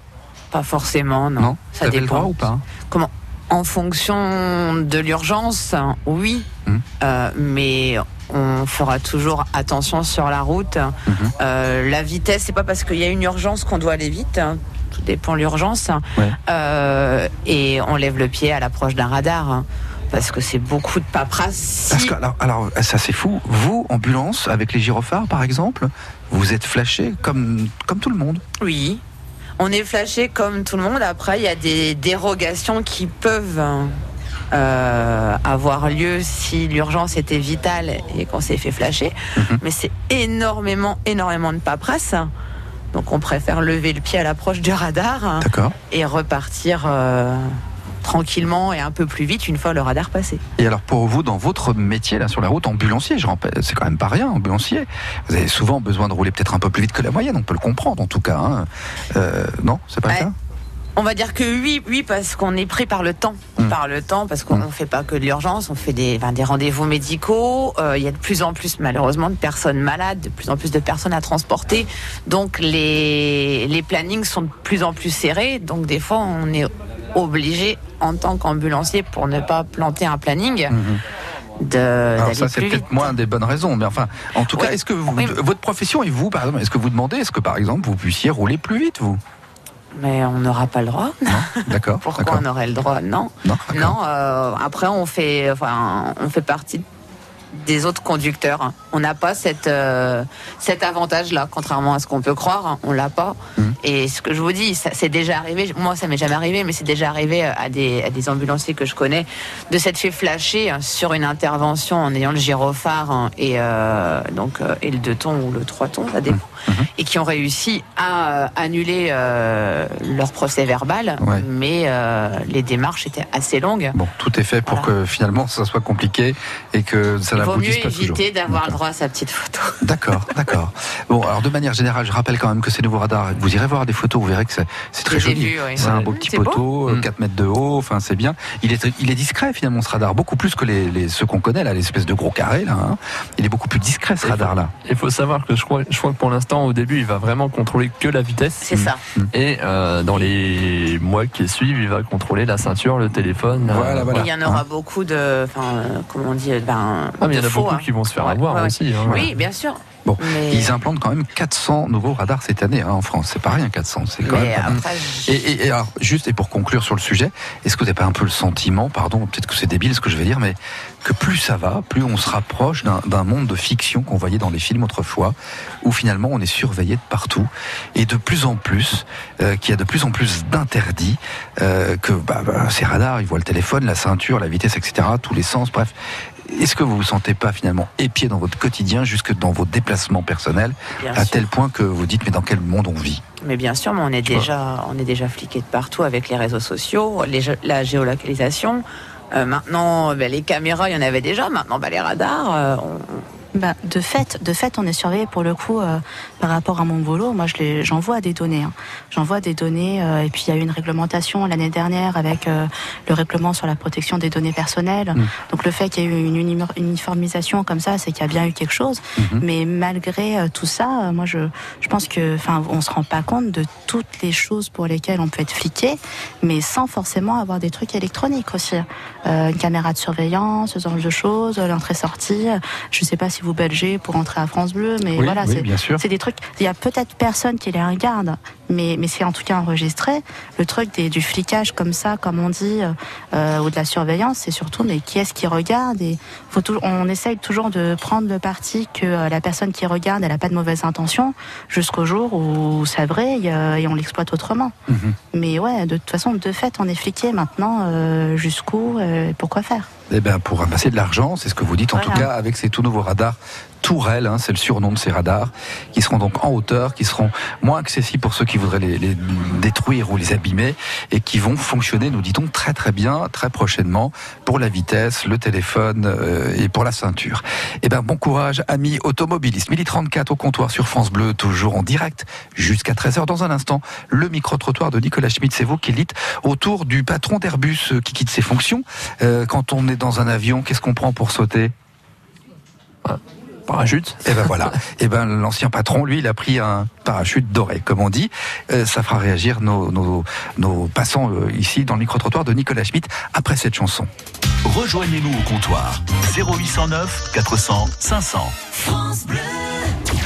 Pas forcément, non. Non? Ça Vous avez le droit dépend. ou pas? Comment? En fonction de l'urgence, oui, Mhm. Euh, mais on fera toujours attention sur la route. Mhm. Euh, la vitesse, c'est pas parce qu'il y a une urgence qu'on doit aller vite. hein. Tout dépend de l'urgence. Ouais. Euh, et on lève le pied à l'approche d'un radar. hein, Parce que c'est beaucoup de paperasse. Parce Si- que, alors, alors, ça c'est fou. Vous, ambulance, avec les gyrophares, par exemple, vous êtes flashé comme, comme tout le monde. Oui. On est flashé comme tout le monde. Après, il y a des dérogations qui peuvent euh, avoir lieu si l'urgence était vitale et qu'on s'est fait flasher. Mhm. Mais c'est énormément, énormément de paperasse. Donc on préfère lever le pied à l'approche du radar D'accord. et repartir euh, tranquillement et un peu plus vite une fois le radar passé. Et alors pour vous, dans votre métier là sur la route, ambulancier, c'est quand même pas rien, ambulancier. Vous avez souvent besoin de rouler peut-être un peu plus vite que la moyenne, on peut le comprendre en tout cas. hein. Euh, non, c'est pas Ouais. cas? On va dire que oui, oui, parce qu'on est pris par le temps. Mm. Par le temps, parce qu'on ne fait pas que de l'urgence, on fait des, enfin, des rendez-vous médicaux. Euh, Il y a de plus en plus, malheureusement, de personnes malades, de plus en plus de personnes à transporter. Donc, les, les plannings sont de plus en plus serrés. Donc, des fois, on est obligé, en tant qu'ambulancier, pour ne pas planter un planning, Mhm. de- Alors ça c'est peut-être moins des bonnes raisons, mais enfin, en tout cas, est-ce que vous, Oui. votre profession et vous, par exemple, est-ce que vous demandez, est-ce que par exemple vous puissiez rouler plus vite, vous? Mais on n'aura pas le droit. D'accord. Pourquoi on aurait le droit? Non. Non, euh, après on fait, enfin, on fait partie des autres conducteurs. On n'a pas cette, euh, cet avantage-là, contrairement à ce qu'on peut croire. On l'a pas. Mhm. Et ce que je vous dis, c'est déjà arrivé. Moi, ça m'est jamais arrivé, mais c'est déjà arrivé à des, à des ambulanciers que je connais de s'être fait flasher sur une intervention en ayant le gyrophare et euh, donc et le deux tons ou le trois tons, ça dépend, Et qui ont réussi à euh, annuler euh, leur procès verbal, Ouais. mais euh, les démarches étaient assez longues. Bon, tout est fait pour Voilà. que finalement ça soit compliqué et que ça Il vaut mieux n'aboutisse pas toujours. éviter d'avoir le D'accord. droit à sa petite photo. D'accord, d'accord. Bon, alors de manière générale, je rappelle quand même que ces nouveaux radars, vous irez voir des photos, vous verrez que c'est très joli. oui. C'est un beau petit beau. poteau, euh, Mm. 4 mètres de haut, enfin c'est bien. Il est, il est discret finalement ce radar, beaucoup plus que les, les- ceux qu'on connaît là, l'espèce de gros carré là. hein. Il est beaucoup plus discret ce radar là. Il faut savoir que je crois, je crois que pour l'instant, au début, il va vraiment contrôler que la vitesse. C'est ça. Et euh, dans les mois qui suivent, il va contrôler la ceinture, le téléphone. Voilà, euh, voilà. Il y en aura beaucoup de, enfin, euh, comment on dit, ben, Ah, mais il y en de a faux, beaucoup hein. qui vont se faire Ouais, avoir ouais, ouais. aussi. hein. Oui, bien sûr. Bon, Mais, Ils implantent quand même 400 nouveaux radars cette année hein, en France. C'est pas rien 400, c'est quand mais même. pas après, Et, et- et alors, juste et pour conclure sur le sujet, est-ce que vous n'avez pas un peu le sentiment, pardon, peut-être que c'est débile ce que je vais dire, mais que plus ça va, plus on se rapproche d'un d'un monde de fiction qu'on voyait dans les films autrefois, où finalement on est surveillé de partout, et de plus en plus, euh, qu'il y a de plus en plus d'interdits, euh, que bah, bah, ces radars, ils voient le téléphone, la ceinture, la vitesse, etc., tous les sens, bref. Est-ce que vous vous sentez pas finalement épié dans votre quotidien, jusque dans vos déplacements personnels, bien à sûr. tel point que vous dites mais dans quel monde on vit? Mais bien sûr, mais on est Tu déjà, on est déjà fliqué de partout avec les réseaux sociaux, les la géolocalisation. Euh, maintenant, ben, les caméras, il y en avait déjà. Maintenant, ben, les radars. euh, on- bah, de fait, de fait, on est surveillé pour le coup euh, par rapport à mon boulot. Moi, je j'envoie des données. hein. J'envoie des données. euh, et puis il y a eu une réglementation l'année dernière avec euh, le règlement sur la protection des données personnelles. Mm. Donc le fait qu'il y ait eu une uni- uniformisation comme ça, c'est qu'il y a bien eu quelque chose. Mhm. Mais malgré euh, tout ça, euh, moi, je, je pense que, enfin, on se rend pas compte de toutes les choses pour lesquelles on peut être fliqué, mais sans forcément avoir des trucs électroniques aussi. Euh, une caméra de surveillance, ce genre de choses, l'entrée-sortie. Je sais pas si vous belgez pour entrer à France Bleu, mais Oui, voilà, oui, c'est des trucs. Il y a peut-être personne qui les regarde, mais, mais c'est en tout cas enregistré. Le truc des, du flicage comme ça, comme on dit, euh, ou de la surveillance, c'est surtout mais qui est-ce qui regarde et faut on essaye toujours de prendre le parti que euh, la personne qui regarde, elle a pas de mauvaises intentions, jusqu'au jour où ça brille euh, et on l'exploite autrement. Mhm. Mais ouais, de toute façon, de fait, on est fliqué maintenant. euh, jusqu'où, euh, pourquoi faire? Eh ben, pour ramasser de l'argent, c'est ce que vous dites en tout cas avec ces tout nouveaux radars Tourelle, hein, c'est le surnom de ces radars, qui seront donc en hauteur, qui seront moins accessibles pour ceux qui voudraient les, détruire ou les abîmer, et qui vont fonctionner, nous dit-on, très très bien, très prochainement, pour la vitesse, le téléphone euh, et pour la ceinture. Eh ben, bon courage, amis automobilistes. Midi 34 au comptoir sur France Bleu, toujours en direct, jusqu'à 13h. Dans un instant, le micro-trottoir de Nicolas Schmitt, c'est vous qui l'îtes, autour du patron d'Airbus euh, qui quitte ses fonctions. Euh, quand on est dans un avion, qu'est-ce qu'on prend pour sauter? Parachute. Et ben voilà. Et ben l'ancien patron, lui, il a pris un parachute doré, comme on dit. Euh, ça fera réagir nos, nos, nos passants euh, ici dans le micro-trottoir de Nicolas Schmitt après cette chanson. Rejoignez-nous au comptoir 0809 400 500.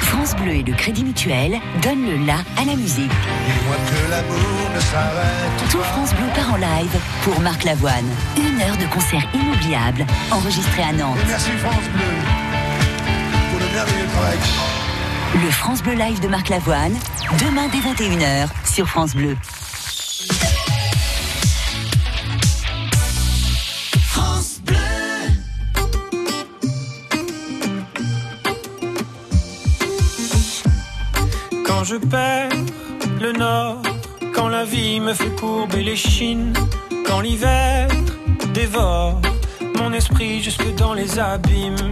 France Bleu et le Crédit Mutuel donnent le la à la musique. Tout France Bleu part en live pour Marc Lavoine. Une heure de concert inoubliable, enregistré à Nantes. Merci France Bleu le France Bleu Live de Marc Lavoine, demain dès 21h sur France Bleu. France Bleu Quand je perds le nord, quand la vie me fait courber les chines, quand l'hiver dévore mon esprit jusque dans les abîmes.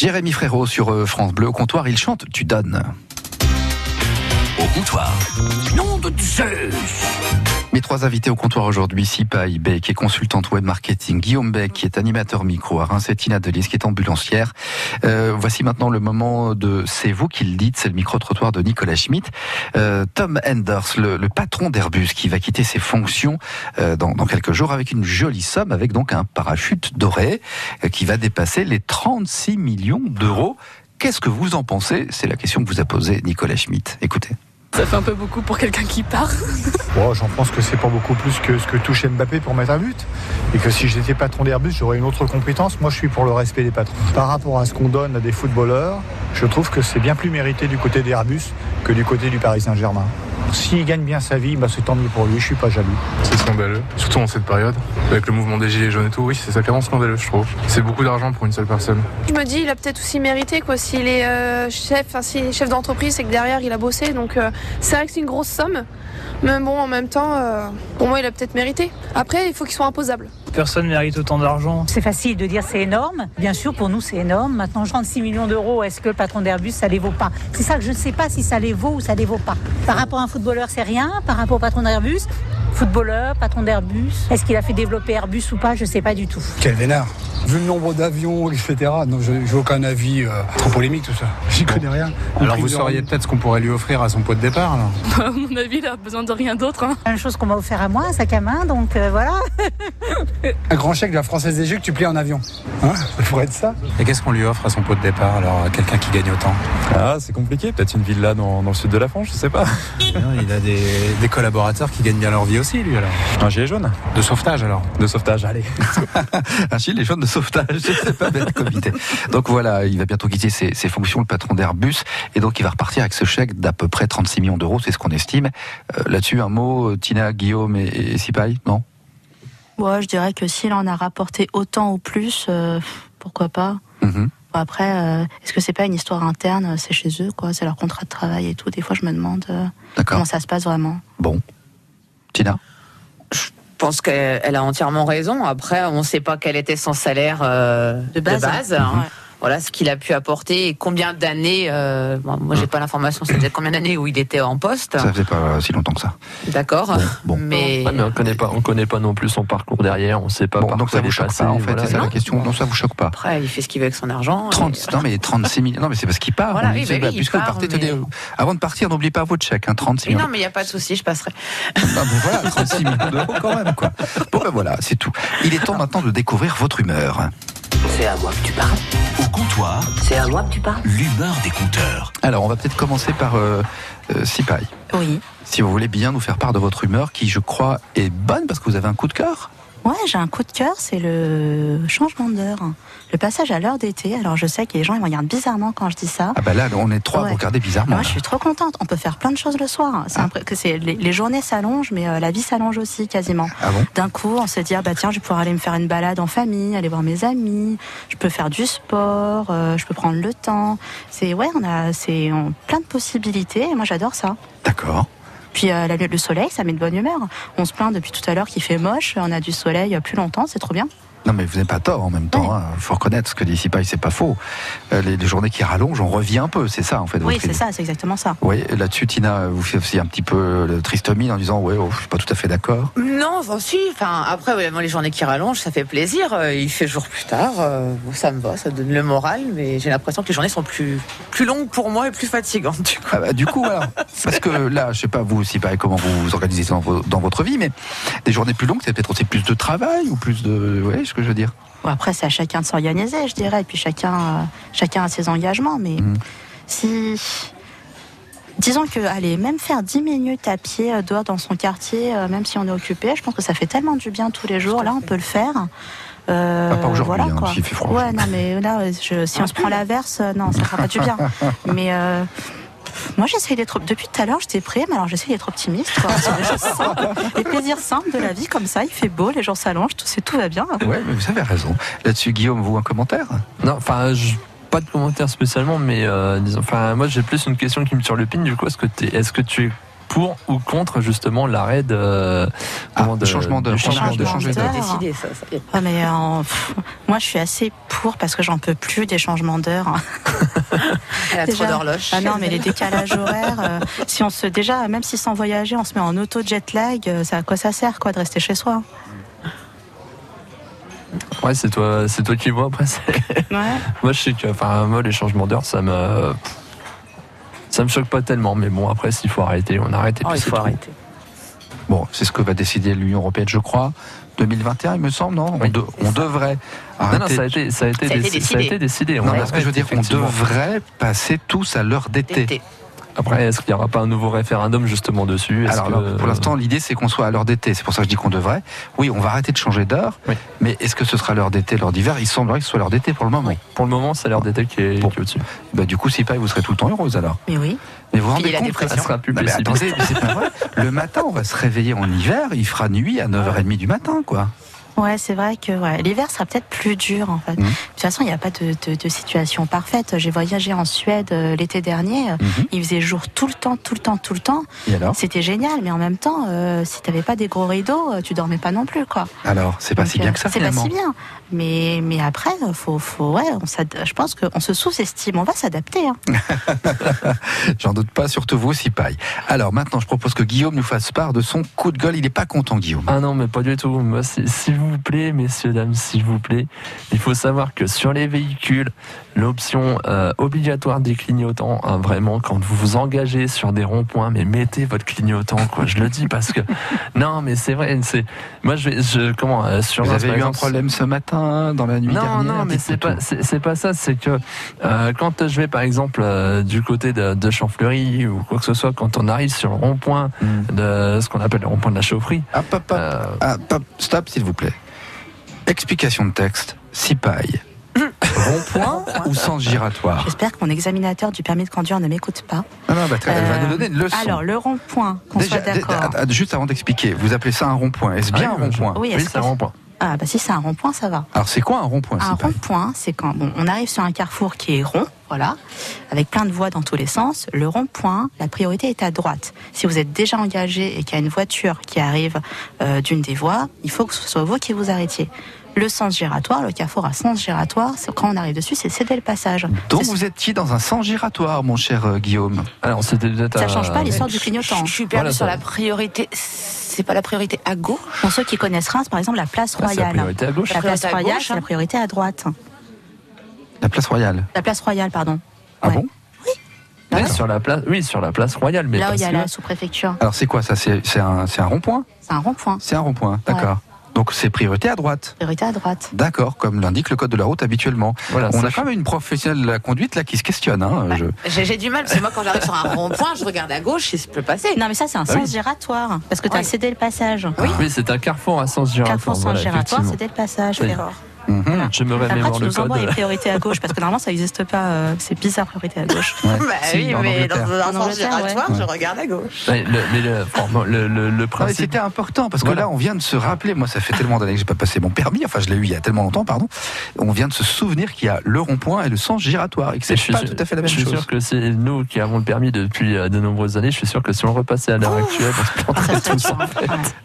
Jérémy Frérot sur euh, France Bleu au comptoir, il chante Tu donnes. Au comptoir. Nom de Zeus Mes trois invités au comptoir aujourd'hui, Sipa Beck, qui est consultante web marketing, Guillaume Beck, qui est animateur micro à Reims, et Tina Delis, qui est ambulancière. Euh, voici maintenant le moment de C'est vous qui le dites, c'est le micro-trottoir de Nicolas Schmitt. Euh, Tom Enders, le, patron d'Airbus, qui va quitter ses fonctions euh, dans, dans, quelques jours avec une jolie somme, avec donc un parachute doré qui va dépasser les 36 millions d'euros. Qu'est-ce que vous en pensez? C'est la question que vous a posée Nicolas Schmitt. Écoutez. Ça fait un peu beaucoup pour quelqu'un qui part. Bon, J'en pense que c'est pas beaucoup plus que ce que touche Mbappé pour mettre un but. Et que si j'étais patron d'Airbus, j'aurais une autre compétence. Moi, je suis pour le respect des patrons. Par rapport à ce qu'on donne à des footballeurs, je trouve que c'est bien plus mérité du côté d'Airbus que du côté du Paris Saint-Germain. S'il gagne bien sa vie, bah, c'est tant mieux pour lui, je suis pas jaloux. C'est scandaleux, surtout en cette période, avec le mouvement des gilets jaunes et tout, oui, c'est sacrément scandaleux, je trouve. C'est beaucoup d'argent pour une seule personne. Je me dis, il a peut-être aussi mérité, quoi. S'il est euh, chef, enfin, est chef d'entreprise, c'est que derrière, il a bossé, donc euh, c'est vrai que c'est une grosse somme. Mais bon, en même temps, euh, pour moi, il a peut-être mérité. Après, il faut qu'il soit imposable. Personne mérite autant d'argent. C'est facile de dire c'est énorme. Bien sûr, pour nous, c'est énorme. Maintenant, 36 millions d'euros, est-ce que le patron d'Airbus, ça les vaut pas? C'est ça que je ne sais pas si ça les vaut ou ça les vaut pas. Par rapport à un footballeur, c'est rien. Par rapport au patron d'Airbus, footballeur, patron d'Airbus, est-ce qu'il a fait développer Airbus ou pas? Je ne sais pas du tout. Quel vénard Vu le nombre d'avions, etc., non, je n'ai aucun avis euh, trop polémique, tout ça. J'y connais rien. Alors vous sauriez peut-être ce qu'on pourrait lui offrir à son pot de départ, alors À mon avis, il a besoin de rien d'autre. Hein. La même chose qu'on m'a offert à moi, un sac à main, donc euh, voilà. un grand chèque de la Française des Jeux que tu plies en avion. Hein? Ça pourrait être ça. Et qu'est-ce qu'on lui offre à son pot de départ, alors, à quelqu'un qui gagne autant? Ah, c'est compliqué. Peut-être une villa dans, dans, le sud de la France, je sais pas. il a des, des, collaborateurs qui gagnent bien leur vie aussi, lui, alors. Un gilet jaune De sauvetage, alors De sauvetage, allez. un gilet jaune de sauvetage, c'est pas bête comme idée. Donc voilà, il va bientôt quitter ses, ses fonctions, le patron d'Airbus, et donc il va repartir avec ce chèque d'à peu près 36 millions d'euros, c'est ce qu'on estime. Euh, Là-dessus, un mot, Tina, Guillaume et, et Sipaï, non? Ouais, je dirais que s'il en a rapporté autant ou plus, euh, pourquoi pas. Mm -hmm. Après, euh, est-ce que c'est pas une histoire interne? C'est chez eux, quoi. C'est leur contrat de travail et tout. Des fois, je me demande euh, comment ça se passe vraiment. Bon, Tina. Je pense qu'elle a entièrement raison. Après, on ne sait pas quel était son salaire euh, de base. De base hein. ouais voilà ce qu'il a pu apporter et combien d'années. Euh, bon, moi, j'ai pas l'information. Faisait combien d'années où il était en poste Ça faisait pas si longtemps que ça. D'accord. Bon, bon. Mais... Ouais, mais on connaît pas, on connaît pas non plus son parcours derrière. On sait pas. Bon, donc ça vous choque passé, pas en fait. voilà. C'est ça non. la question. Non, ça vous choque pas. Après, il fait ce qu'il veut avec son argent. 30, et... non mais 36 millions. Non mais c'est parce qu'il part. Voilà, oui, bah, bah, oui, puisque il vous part, partez, mais- tenez, avant de partir, n'oubliez pas votre chèque, hein, 36 Mais millions. non, mais il n'y a pas de souci, je passerai. Ah, ben voilà, 36 millions d'euros quand même quoi. Bon ben voilà, c'est tout. Il est temps maintenant de découvrir votre humeur. C'est à moi que tu parles. Au comptoir, C'est à moi que tu parles. l'humeur des compteurs. Alors on va peut-être commencer par euh, euh, Sipaï. Oui. Si vous voulez bien nous faire part de votre humeur, qui je crois est bonne parce que vous avez un coup de cœur. Ouais, j'ai un coup de cœur, c'est le changement d'heure. Le passage à l'heure d'été. Alors, je sais que les gens ils me regardent bizarrement quand je dis ça. Ah bah là, on est trois à Ouais. vous regarder bizarrement. Moi, là. je suis trop contente. On peut faire plein de choses le soir. C'est Ah. que c'est les, les journées s'allongent, mais euh, la vie s'allonge aussi quasiment. Ah bon? D'un coup, on se dit ah bah tiens, je vais pouvoir aller me faire une balade en famille, aller voir mes amis. Je peux faire du sport, euh, je peux prendre le temps. C'est ouais, on a c'est plein de possibilités. Et moi, j'adore ça. D'accord. Puis euh, le soleil, ça met de bonne humeur. On se plaint depuis tout à l'heure qu'il fait moche. On a du soleil euh, plus longtemps, c'est trop bien. Non mais vous n'avez pas tort en même temps. Il faut reconnaître ce que dit Sipaï, c'est pas faux. Euh, les, les journées qui rallongent, on revient un peu. C'est ça en fait. Oui, c'est ça, c'est exactement ça. Oui, là-dessus, Tina, vous faites aussi un petit peu le triste mine en disant ouais, oh, je suis pas tout à fait d'accord. Non, enfin, si. Enfin, après, les journées qui rallongent, ça fait plaisir. Euh, Il fait jour plus tard. euh, ça me va, ça donne le moral. Mais j'ai l'impression que les journées sont plus, plus longues pour moi et plus fatigantes. Du coup. Ah bah, du coup, voilà. Parce que là, je sais pas vous, Sipaï, comment vous vous organisez dans, dans votre vie, mais des journées plus longues, c'est peut-être aussi plus de travail ou plus de, ouais, ce que je veux dire. Bon, après, c'est à chacun de s'organiser, je dirais. Et puis chacun, euh, chacun a ses engagements. Mais Mhm. si. Disons que, allez, même faire 10 minutes à pied euh, dehors dans son quartier, euh, même si on est occupé, je pense que ça fait tellement du bien tous les jours. Là, on peut le faire. Euh, aujourd'hui, voilà, hein, quoi. s'il fait froid Ouais, non, mais là, je- si on se prend l'averse, euh, non, ça fera pas du bien. Mais. Moi, j'essaye d'être. Depuis tout à l'heure, j'étais prêt, mais alors j'essaye d'être optimiste. Quoi. C'est des choses simples, les plaisirs simples de la vie, comme ça, il fait beau, les gens s'allongent, tout, c'est- tout va bien. Ouais, mais vous avez raison. Là-dessus, Guillaume, vous un commentaire? Non, enfin, je- pas de commentaire spécialement, mais euh, disons, enfin, moi j'ai plus une question qui me turlupine. Du coup, est-ce que, est-ce que tu es pour ou contre justement l'arrêt de, le changement d'heure. du changement De décidé ça. ça. Ah, mais euh, pff, moi, je suis assez pour parce que j'en peux plus des changements d'heure. Elle a trop Déjà. d'horloges. Ah non, mais les décalages horaires, euh, si on se déjà, même si sans voyager, on se met en auto jet lag, euh, ça à quoi ça sert quoi de rester chez soi? Ouais, c'est toi, c'est toi qui vois après. Ouais. moi, je sais que, enfin, moi, les changements d'heure, ça me, ça me choque pas tellement. Mais bon, après, s'il faut arrêter, on arrête. Et Oh, puis il faut tout. arrêter. Bon, c'est ce que va décider l'Union européenne, je crois. 2021, il me semble, non? On, Oui. de- on devrait Non, non, arrêter. ça a été, ça a été, Ça a été déci- ça a décidé. été décidé. Non, on mais ce que je veux dire, on devrait passer tous à l'heure d'été. Après, est-ce qu'il n'y aura pas un nouveau référendum justement dessus? Est-ce Alors, que- alors, pour l'instant, l'idée, c'est qu'on soit à l'heure d'été. C'est pour ça que je dis qu'on devrait. Oui, on va arrêter de changer d'heure. Oui. Mais est-ce que ce sera l'heure d'été, l'heure d'hiver? Il semblerait que ce soit l'heure d'été pour le moment. Oui. Pour le moment, c'est l'heure d'été qui est, Bon. qui est au-dessus. Bah, du coup, si pas, vous serez tout le temps heureuse alors. Mais oui. Mais vous vous rendez compte que. Ça sera plus Non, mais possible. attendez, mais c'est pas vrai. Le matin, on va se réveiller en hiver, il fera nuit à 9h30 du matin, quoi. Ouais, c'est vrai que ouais, l'hiver sera peut-être plus dur en fait. Mhm. De toute façon, il n'y a pas de, de- de situation parfaite. J'ai voyagé en Suède euh, l'été dernier. Mhm. Il faisait jour tout le temps, tout le temps, tout le temps. Et alors? C'était génial, mais en même temps, euh, si t'avais pas des gros rideaux, euh, tu dormais pas non plus, quoi. Alors, c'est pas Donc, si bien euh, que ça, C'est pas si bien. Mais, mais après, euh, faut, faut, ouais, on je pense qu'on se sous-estime. On va s'adapter. hein. J'en doute pas, surtout vous aussi, paille. Alors, maintenant, je propose que Guillaume nous fasse part de son coup de gueule. Il est pas content, Guillaume. Ah non, mais pas du tout. Moi, c'est- s'il vous plaît, messieurs, dames, s'il vous plaît, il faut savoir que sur les véhicules, l'option euh, obligatoire des clignotants, hein, vraiment, quand vous vous engagez sur des ronds-points, mais mettez votre clignotant, quoi. Je le dis parce que non, mais c'est vrai. C'est moi, je vais, je comment euh, sur Vous avez eu un problème ce matin, dans la nuit non, dernière non, mais c'est pas, c'est pas ça. C'est que euh, quand je vais par exemple euh, du côté de, de Champfleury ou quoi que ce soit, quand on arrive sur le rond-point Hmm. de ce qu'on appelle le rond-point de la chaufferie, Hop, hop, hop. Ah, hop, stop, s'il vous plaît. Explication de texte. Six pailles. Rond-point ou sens giratoire J'espère que mon examinateur du permis de conduire ne m'écoute pas. Ah non, bah, elle va Euh, nous donner une leçon. Alors, le rond-point, qu'on soit d'accord. d- d- juste avant d'expliquer, vous appelez ça un rond-point. Est-ce bien Ah un rond-point Oui, c'est un rond-point. Ah, bah si c'est un rond-point, ça va. Alors, c'est quoi un rond-point Un rond-point, c'est quand bon, on arrive sur un carrefour qui est rond, voilà, avec plein de voies dans tous les sens. Le rond-point, la priorité est à droite. Si vous êtes déjà engagé et qu'il y a une voiture qui arrive euh, d'une des voies, il faut que ce soit vous qui vous arrêtiez. Le sens giratoire, le carrefour à sens giratoire, c'est- quand on arrive dessus, c'est céder le passage. Donc, vous étiez dans un sens giratoire, mon cher euh, Guillaume? Alors ça à- change pas l'histoire du clignotant. je suis perdue Voilà, sur la priorité. C'est pas la priorité à gauche? Pour ceux qui connaissent Reims, par exemple, la place Ah, la royale. priorité à gauche. La place royale, c'est la hein. priorité à droite. La place royale. La place royale, pardon. Ah Ouais. bon? Oui, sur la place, oui, sur la place royale, mais Là où il y a la sous-préfecture. Alors, c'est quoi ça? C'est c'est un, c'est un rond-point? C'est un rond-point. C'est un rond-point, d'accord. Donc, c'est priorité à droite. Priorité à droite. D'accord, comme l'indique le code de la route habituellement. Voilà, On a quand même une professionnelle de la conduite là qui se questionne. Hein, je- J'ai du mal, parce que moi, quand j'arrive sur un rond-point, je regarde à gauche, il se peut passer. Non, mais ça, c'est un Ah sens oui. giratoire. Parce que tu as Oui. cédé le passage. Oui, c'est un carrefour à sens giratoire. Carrefour sens voilà, giratoire, effectivement. c'était le passage, Oui. Je me Après, remémore tu le nous envoies les code. priorités à gauche, parce que normalement, ça n'existe pas. euh, c'est bizarre, priorité à gauche. Ouais. Bah Si, oui, mais dans un En sens giratoire, ouais. je regarde à gauche. Ouais, le- principe. C'était important parce que Voilà. là, on vient de se rappeler. Moi, ça fait tellement d'années que j'ai pas passé mon permis. Enfin, je l'ai eu il y a tellement longtemps, pardon. On vient de se souvenir qu'il y a le rond-point et le sens giratoire et que Et c'est suis pas tout à fait la même Je suis chose. sûr que c'est nous qui avons le permis depuis euh, de nombreuses années. Je suis sûr que si on repassait à l'heure actuelle, on se Ah, planterait tous.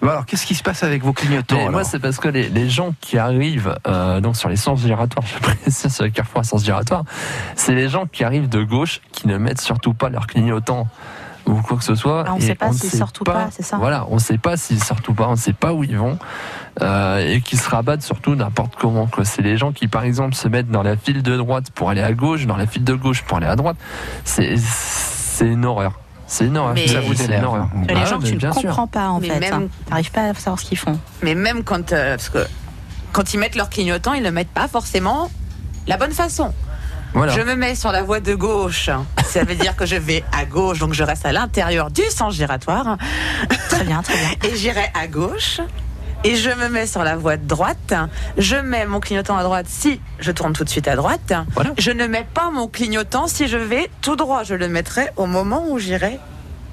alors, qu'est-ce qui se passe avec vos clignotants moi, c'est parce que les, les gens qui arrivent euh, donc sur les sens giratoires, je précise sur les carrefours à sens giratoire, c'est les gens qui arrivent de gauche qui ne mettent surtout pas leur clignotant ou quoi que ce soit. Ah, on Et sait pas ne s'ils sait sortent ou pas, c'est ça Voilà, on ne sait pas s'ils sortent ou pas, on ne sait pas où ils vont euh, et qui se rabattent surtout n'importe comment. C'est les gens qui, par exemple, se mettent dans la file de droite pour aller à gauche, dans la file de gauche pour aller à droite. C'est c'est une horreur. C'est une horreur. Mais- Ça vous C'est une énerve. horreur. Les Ah, gens mais tu ne bien sûr. comprends pas, en Mais fait. même- hein. T'arrives pas à savoir ce qu'ils font. Mais même quand, euh, parce que quand ils mettent leur clignotant, ils ne le mettent pas forcément la bonne façon. Voilà. Je me mets sur la voie de gauche. Ça veut dire que je vais à gauche, donc je reste à l'intérieur du sens giratoire. Très bien, très bien. Et j'irai à gauche. Et je me mets sur la voie de droite. Je mets mon clignotant à droite si je tourne tout de suite à droite. Voilà. Je ne mets pas mon clignotant si je vais tout droit. Je le mettrai au moment où j'irai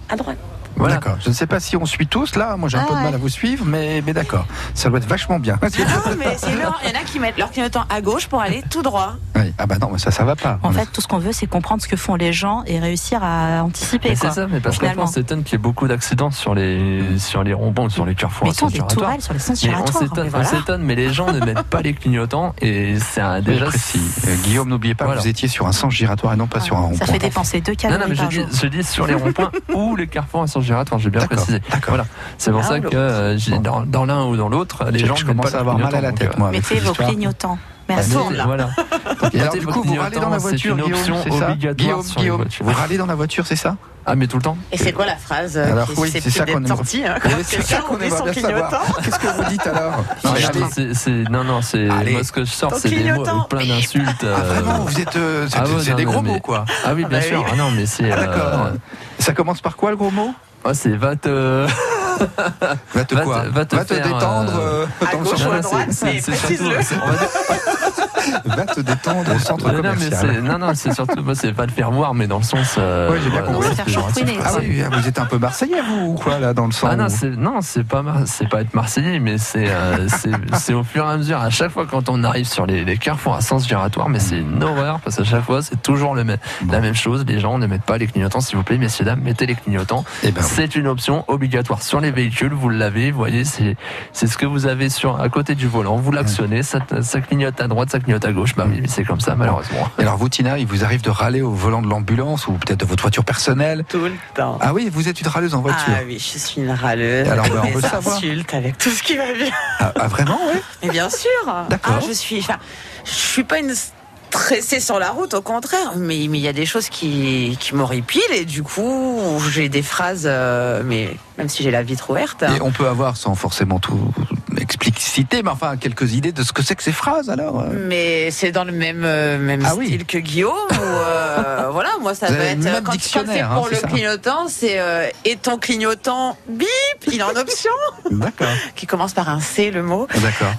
à droite. Voilà. D'accord. Je ne sais pas si on suit tous là. Moi, j'ai un Ah peu de mal ouais. à vous suivre, mais, mais d'accord. Ça doit être vachement bien. Non, mais c'est il y en a qui mettent leur clignotant à gauche pour aller tout droit. Oui. Ah bah non, mais ça, ça va pas. En fait, tout ce qu'on veut, c'est comprendre ce que font les gens et réussir à anticiper. C'est ça, mais parce finalement. on s'étonne qu'il y ait beaucoup d'accidents sur les, sur les ronds-points, sur les carrefours. Mais à sens des giratoire. tourelles sur les sens Mais on giratoires. s'étonne, mais on voilà. s'étonne, mais les gens ne mettent pas les clignotants et c'est un- déjà. précis. Euh, Guillaume, n'oubliez pas Voilà. que vous étiez sur un sens giratoire et non pas sur un Ça rond-point. fait dépenser deux Non, calories non, mais je dis, jour. je dis sur les ronds-points ou les carrefours à sens giratoire, j'ai bien D'accord, précisé. Voilà. C'est pour Ah, ça que euh, dans, dans l'un ou dans l'autre, les gens je ne mettent commence pas à avoir mal à la tête, moi. avec Mettez vos clignotants. Euh, Merci. mettez- Voilà. Donc, Et alors, du coup, vous râlez dans la voiture, c'est une Guillaume, option ça obligatoire Guillaume, Guillaume, vous râlez dans la voiture, c'est ça Ah, mais tout le temps Et c'est quoi la phrase euh, Alors oui, est c'est ça qu'on sortie hein, c'est ça qu'on aimerait son bien savoir. Qu'est-ce que vous dites alors Non, Non, c'est- c'est- non, non, c'est Allez. moi ce que je sors, c'est des mots avec plein d'insultes. Ah, euh, vraiment, vous êtes, euh, c'est ah des gros mots, quoi. Ah oui, bien bah sûr. Ah non, mais c'est. Ah, euh, D'accord. Ça commence par quoi le gros mot? Ah, c'est va te. Va te Va te- quoi va te détendre euh, euh, À dans le gauche sens- ou à Non, droite, c'est- mais précise-le. va te détendre au centre Non, non, mais commercial. c'est- non, non, c'est surtout, moi, c'est pas le faire voir, mais dans le sens. euh, Ouais, j'ai bien compris. Faire sens. Ah oui, vous êtes un peu marseillais, vous, ou quoi, là, dans le Ah non, ou- c'est non, c'est pas c'est pas être marseillais, mais c'est euh, c'est au fur et à mesure. À chaque fois quand on arrive sur les, les carrefours à sens giratoire, mais c'est une horreur parce qu'à chaque fois c'est toujours le même, la même chose. Les gens ne mettent pas les clignotants, s'il vous plaît, messieurs dames, mettez les clignotants. Eh ben oui. C'est une option obligatoire sur les véhicules. Vous l'avez, vous voyez, c'est c'est ce que vous avez sur à côté du volant. Vous l'actionnez, ça, ça clignote à droite, ça clignote à gauche. Bah oui, mais c'est comme ça malheureusement. Et alors, vous, Tina, il vous arrive de râler au volant de l'ambulance ou peut-être de votre voiture personnelle? Tout le temps. Ah oui, vous êtes une râleuse en voiture. Ah oui, je suis une râleuse. Alors, ben, on veut savoir. avec tout ce qui va bien. Ah, ah, vraiment, oui? Mais bien sûr. D'accord. Ah, je suis. Enfin, je suis pas une stressée sur la route, au contraire. Mais mais il y a des choses qui qui m'horripilent et du coup j'ai des phrases. euh, mais même si j'ai la vitre ouverte. Et on peut avoir, sans forcément tout expliciter, mais enfin, quelques idées de ce que c'est que ces phrases, alors euh Mais c'est dans le même euh, même Ah oui. style que Guillaume. Ou euh, voilà, moi ça Vous va avez être quand, quand c'est pour hein, le c'est ça clignotant, c'est et ton clignotant bip, il est en option, D'accord. qui commence par un C le mot. D'accord.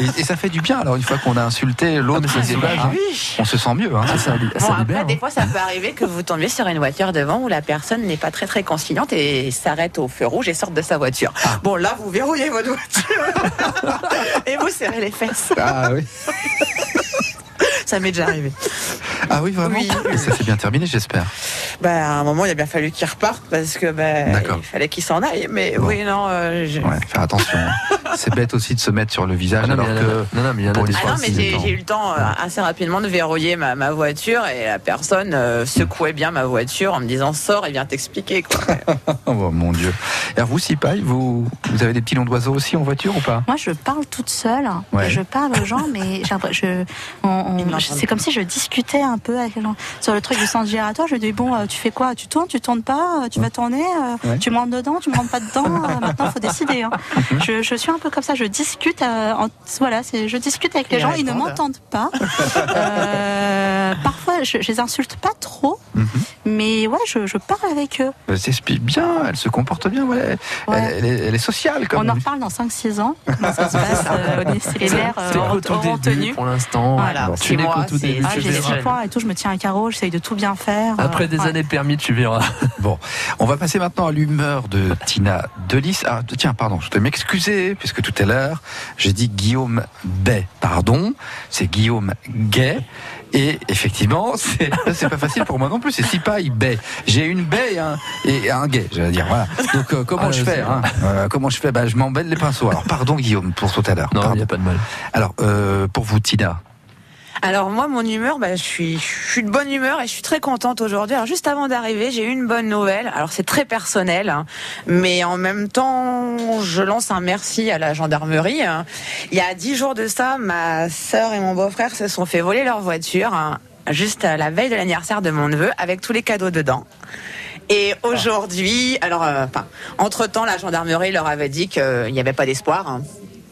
Et, et ça fait du bien, alors, une fois qu'on a insulté l'autre, Ah, mais ça qui est soulage, là, hein. Oui. On se sent mieux. Hein. Ah, ça, li- ça Bon, libère. après, des hein. fois, ça peut arriver que vous tombiez sur une voiture devant où la personne n'est pas très très conciliante et s'arrête au feu rouge et sort de sa voiture. Ah. Bon, là, vous verrouillez votre voiture et vous serrez les fesses. Ah oui. Ça m'est déjà arrivé. Ah oui, vraiment Oui, oui, Ça s'est bien terminé, j'espère. Bah, à un moment, il a bien fallu qu'il reparte parce que bah, il fallait qu'il s'en aille. Mais Bon. oui, non, euh, je- Ouais, faire attention. c'est bête aussi de se mettre sur le visage Ah alors que. non, non, mais il y en a des Ah non, mais j'ai eu le temps euh, assez rapidement de verrouiller ma, ma voiture et la personne euh, secouait bien ma voiture en me disant sors et viens t'expliquer. quoi. Oh mon Dieu. Et alors vous, Sipaï, vous, vous avez des petits noms d'oiseaux aussi en voiture ou pas? Moi, je parle toute seule. Ouais. Je parle aux gens, mais j'ai l'impression- je, on- on- c'est comme si je discutais un peu avec les gens. Sur le truc du sens giratoire, je dis bon, euh, tu fais quoi? Tu tournes, tu tournes pas, euh, tu vas tourner, euh, Ouais. tu montes dedans, tu montes pas dedans? maintenant, faut décider. hein. je, je suis un peu comme ça. Je discute. euh, en- voilà, c'est, je discute avec les gens. Ils ne m'entendent pas. Euh, parfois, je, je les insulte pas trop, Mhm. mais ouais, je, je parle avec eux. Elle s'explique bien, elle se comporte bien, ouais. Ouais. Elle, elle est, elle est sociale comme On en reparle dans 5-6 ans. Comment ça se passe euh, au lycée Les euh, début tenu. pour l'instant. Voilà. Bon, tu tout c'est- début. Ah, j'ai des points et tout, je me tiens un carreau, j'essaye de tout bien faire. Après Euh, des ouais. années permis, tu verras. Bon, on va passer maintenant à l'humeur de Tina Delis. Ah, tiens, pardon, je dois m'excuser, puisque tout à l'heure, j'ai dit Guillaume Bay. Pardon, c'est Guillaume Gay. Et effectivement, c'est c'est pas facile pour moi non plus. C'est Sipaï Bay. J'ai une baie et un, et un gay, j'allais dire. Voilà. Donc euh, comment Ah, je fais c'est hein Euh, Comment je fais? Bah, Je m'embête les pinceaux. Alors pardon Guillaume pour tout à l'heure. Non, il n'y a pas de mal. Alors euh, pour vous Tina. Alors moi, mon humeur, bah, je suis, je suis de bonne humeur et je suis très contente aujourd'hui. Alors juste avant d'arriver, j'ai eu une bonne nouvelle. Alors c'est très personnel, hein, mais en même temps, je lance un merci à la gendarmerie. hein. Il y a dix jours de ça, ma sœur et mon beau-frère se sont fait voler leur voiture. hein, Juste à la veille de l'anniversaire de mon neveu, avec tous les cadeaux dedans. Et aujourd'hui, alors, euh, enfin, entre-temps, la gendarmerie leur avait dit qu'il n'y avait pas d'espoir.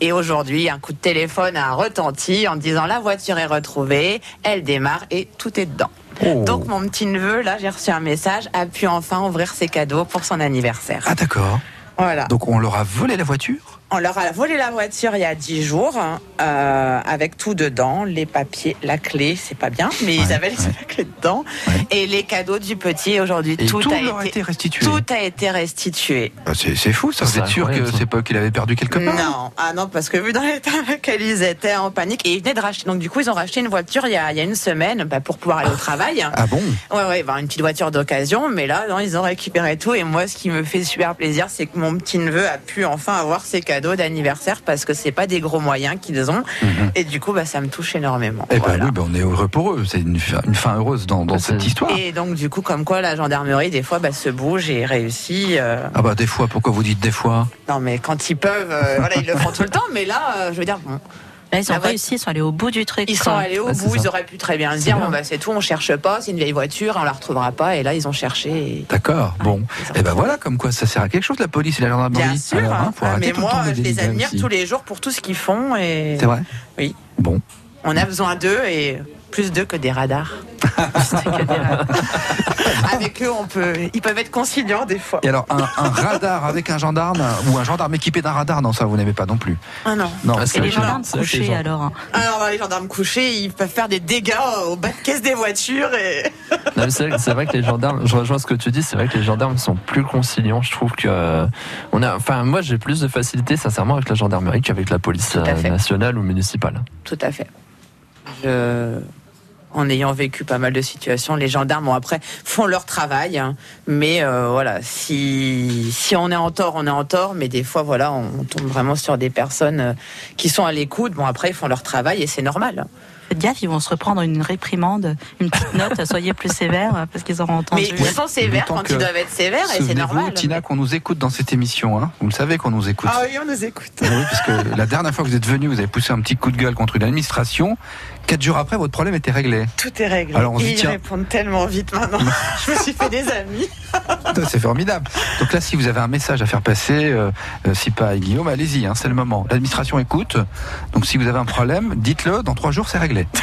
Et aujourd'hui, un coup de téléphone a retenti en disant la voiture est retrouvée, elle démarre et tout est dedans. Oh. Donc mon petit neveu, là, j'ai reçu un message, a pu enfin ouvrir ses cadeaux pour son anniversaire. Ah d'accord. Voilà. Donc on leur a volé la voiture? On leur a volé la voiture il y a 10 jours, hein, euh, avec tout dedans, les papiers, la clé, c'est pas bien, mais ils avaient laissé la clé dedans, et les cadeaux du petit. Aujourd'hui, Et tout, tout a été restitué. Tout a été restitué. Ah, C'est c'est fou, ça. Vous C'est êtes sûr que c'est pas qu'il avait perdu quelque part Non, ah non, parce que vu dans l'état dans lequel ils étaient en panique, et ils venaient de racheter. Donc du coup, ils ont racheté une voiture il y a, il y a une semaine bah, pour pouvoir aller au travail. Ah bon? Ouais, ouais, bah, une petite voiture d'occasion, mais là, non, ils ont récupéré tout. Et moi, ce qui me fait super plaisir, c'est que mon petit neveu a pu enfin avoir ses cadeaux d'anniversaire parce que c'est pas des gros moyens qu'ils ont. Et du coup, bah, ça me touche énormément. Eh ben Voilà. oui, ben on est heureux pour eux. C'est une, fin- une fin heureuse dans, dans cette histoire. Et donc, du coup, comme quoi la gendarmerie, des fois, bah, se bouge et réussit. euh, Ah bah des fois, pourquoi vous dites des fois? Non, mais quand ils peuvent, euh, voilà, ils le font tout le temps. Mais là, euh, je veux dire, bon. Là, ils ont La voiture- réussi, ils sont allés au bout du truc. Ils quoi. sont allés au Ouais, bout, ils auraient pu très bien dire, bien. bon, bah, c'est tout, on cherche pas, c'est une vieille voiture, on la retrouvera pas. Et là, ils ont cherché. et- D'accord, bon. Et ben voilà, comme quoi ça sert à quelque chose, la police et la gendarmerie. Bien sûr, Alors, hein, hein. Ah, mais le moi, je les admire aussi. tous les jours pour tout ce qu'ils font. et C'est vrai Oui. Bon. On a besoin d'eux et plus d'eux que des radars. Avec eux, on peut, ils peuvent être conciliants des fois. Et alors, un, un radar avec un gendarme ou un gendarme équipé d'un radar, non, ça vous n'aimez pas non plus. Ah non. Non, Ah, c'est Et les vrai que- gendarmes couchés gens- alors hein. Alors, les gendarmes couchés, ils peuvent faire des dégâts au bas de caisse des voitures. Et... C'est vrai, que les gendarmes, je rejoins ce que tu dis, c'est vrai que les gendarmes sont plus conciliants. Je trouve que euh, on a, enfin, moi j'ai plus de facilité sincèrement avec la gendarmerie qu'avec la police euh, nationale ou municipale. Tout à fait. Je- En ayant vécu pas mal de situations, les gendarmes, bon, après, font leur travail. hein. mais euh, voilà, si, si on est en tort, on est en tort. Mais des fois, voilà, on tombe vraiment sur des personnes euh, qui sont à l'écoute. Bon, après, ils font leur travail et c'est normal. Faites gaffe, ils vont se reprendre une réprimande, une petite note, soyez plus sévère euh, parce qu'ils auront entendu. Mais ils sont sévères quand ils doivent être sévères et c'est normal. Tina, qu'on nous écoute dans cette émission. Hein. Vous le savez qu'on nous écoute. Ah oui, on nous écoute. Ah Oui, parce que la dernière fois que vous êtes venu, vous avez poussé un petit coup de gueule contre une administration. Quatre jours après, votre problème était réglé. Tout est réglé. Alors, on se Et dit, ils tiens. répondent tellement vite maintenant. Je me suis fait des amis. C'est formidable. Donc là, si vous avez un message à faire passer, euh, si pas à Guillaume, allez-y, hein, c'est le moment. L'administration écoute. Donc si vous avez un problème, dites-le. Dans trois jours, c'est réglé.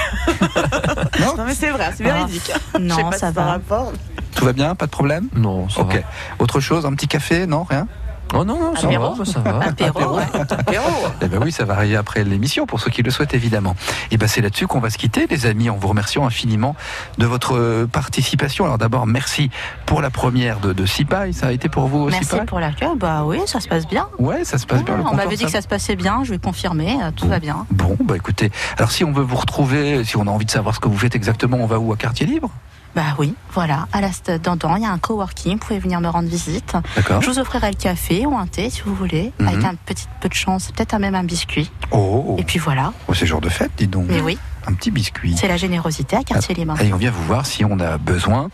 Non, mais c'est vrai, c'est véridique. Non, Je sais pas ça si va. par rapport. Tout va bien Pas de problème Non, ça Ok. va. Autre chose Un petit café Non Rien Oh non, non, ça Apéro. va, ça va. Apéro, ouais. Apéro. Eh ben oui, ça va arriver après l'émission pour ceux qui le souhaitent évidemment. Et ben c'est là-dessus qu'on va se quitter, les amis, en vous remerciant infiniment de votre participation. Alors d'abord, merci pour la première de, de Sipaï. Ça a été pour vous aussi Merci pour l'accueil. Bah oui, ça se passe bien. Ouais, ça se passe bien. le on m'avait dit que ça se passait bien, je vais confirmer, euh, tout va bien. Bon, bah écoutez, alors si on veut vous retrouver, si on a envie de savoir ce que vous faites exactement, on va où? À Quartier Libre? Bah oui, voilà, à la Stade d'Andan, il y a un coworking, vous pouvez venir me rendre visite. D'accord. Je vous offrirai le café ou un thé si vous voulez, Mhm. avec un petit peu de chance, peut-être même un biscuit. Oh, Et puis voilà, oh c'est jour de fête, dis donc. mais oui, Un petit biscuit. c'est la générosité à Quartier Libre. Et on vient vous voir si on a besoin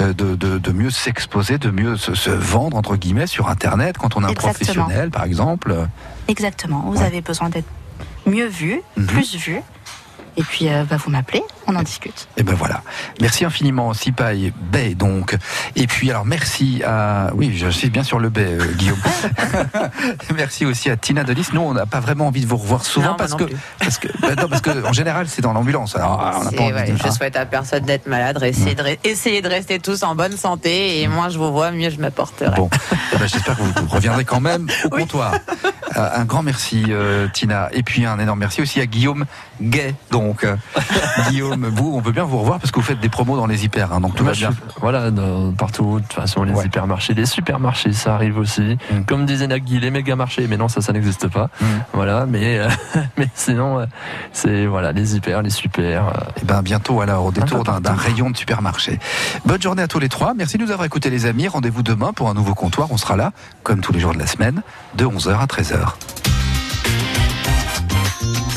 euh, de, de, de mieux s'exposer, de mieux se, se vendre, entre guillemets, sur Internet, quand on est un Exactement. professionnel, par exemple. Exactement, vous Ouais. avez besoin d'être mieux vu, Mhm. plus vu. Et puis euh, bah, vous m'appelez, on en discute. Et ben voilà. Merci infiniment, Sipaï Bay, donc. Et puis, alors, merci à. Oui, je suis bien sur le Bay, euh, Guillaume. merci aussi à Tina Delis. Nous, on n'a pas vraiment envie de vous revoir souvent Non, parce, non que, parce que. bah non, parce que, en général, c'est dans l'ambulance. Alors, on n'a C'est- pas envie ouais, de. je hein. souhaite à personne d'être malade. Essayez de, re- essayez de rester tous en bonne santé. Et moins je vous vois, mieux je me porterai. Bon, eh ben, j'espère que vous, vous reviendrez quand même au comptoir. Euh, un grand merci, euh, Tina. Et puis un énorme merci aussi à Guillaume Gay. Donc, euh, Guillaume, vous, on veut bien vous revoir parce que vous faites des promos dans les hyper. hein, donc tout va bien. voilà, dans- partout, de toute façon, les hypermarchés, les supermarchés, ça arrive aussi. Mm. Comme disait Nagui, les méga marchés, mais non, ça, ça n'existe pas. Voilà, mais, euh, mais sinon, euh, c'est voilà, les hyper, les super. euh, Et ben bientôt alors au détour peu d'un rayon de supermarché. Bonne journée à tous les trois. Merci de nous avoir écoutés les amis. Rendez-vous demain pour un nouveau comptoir. On sera là, comme tous les jours de la semaine, de 11h à 13h.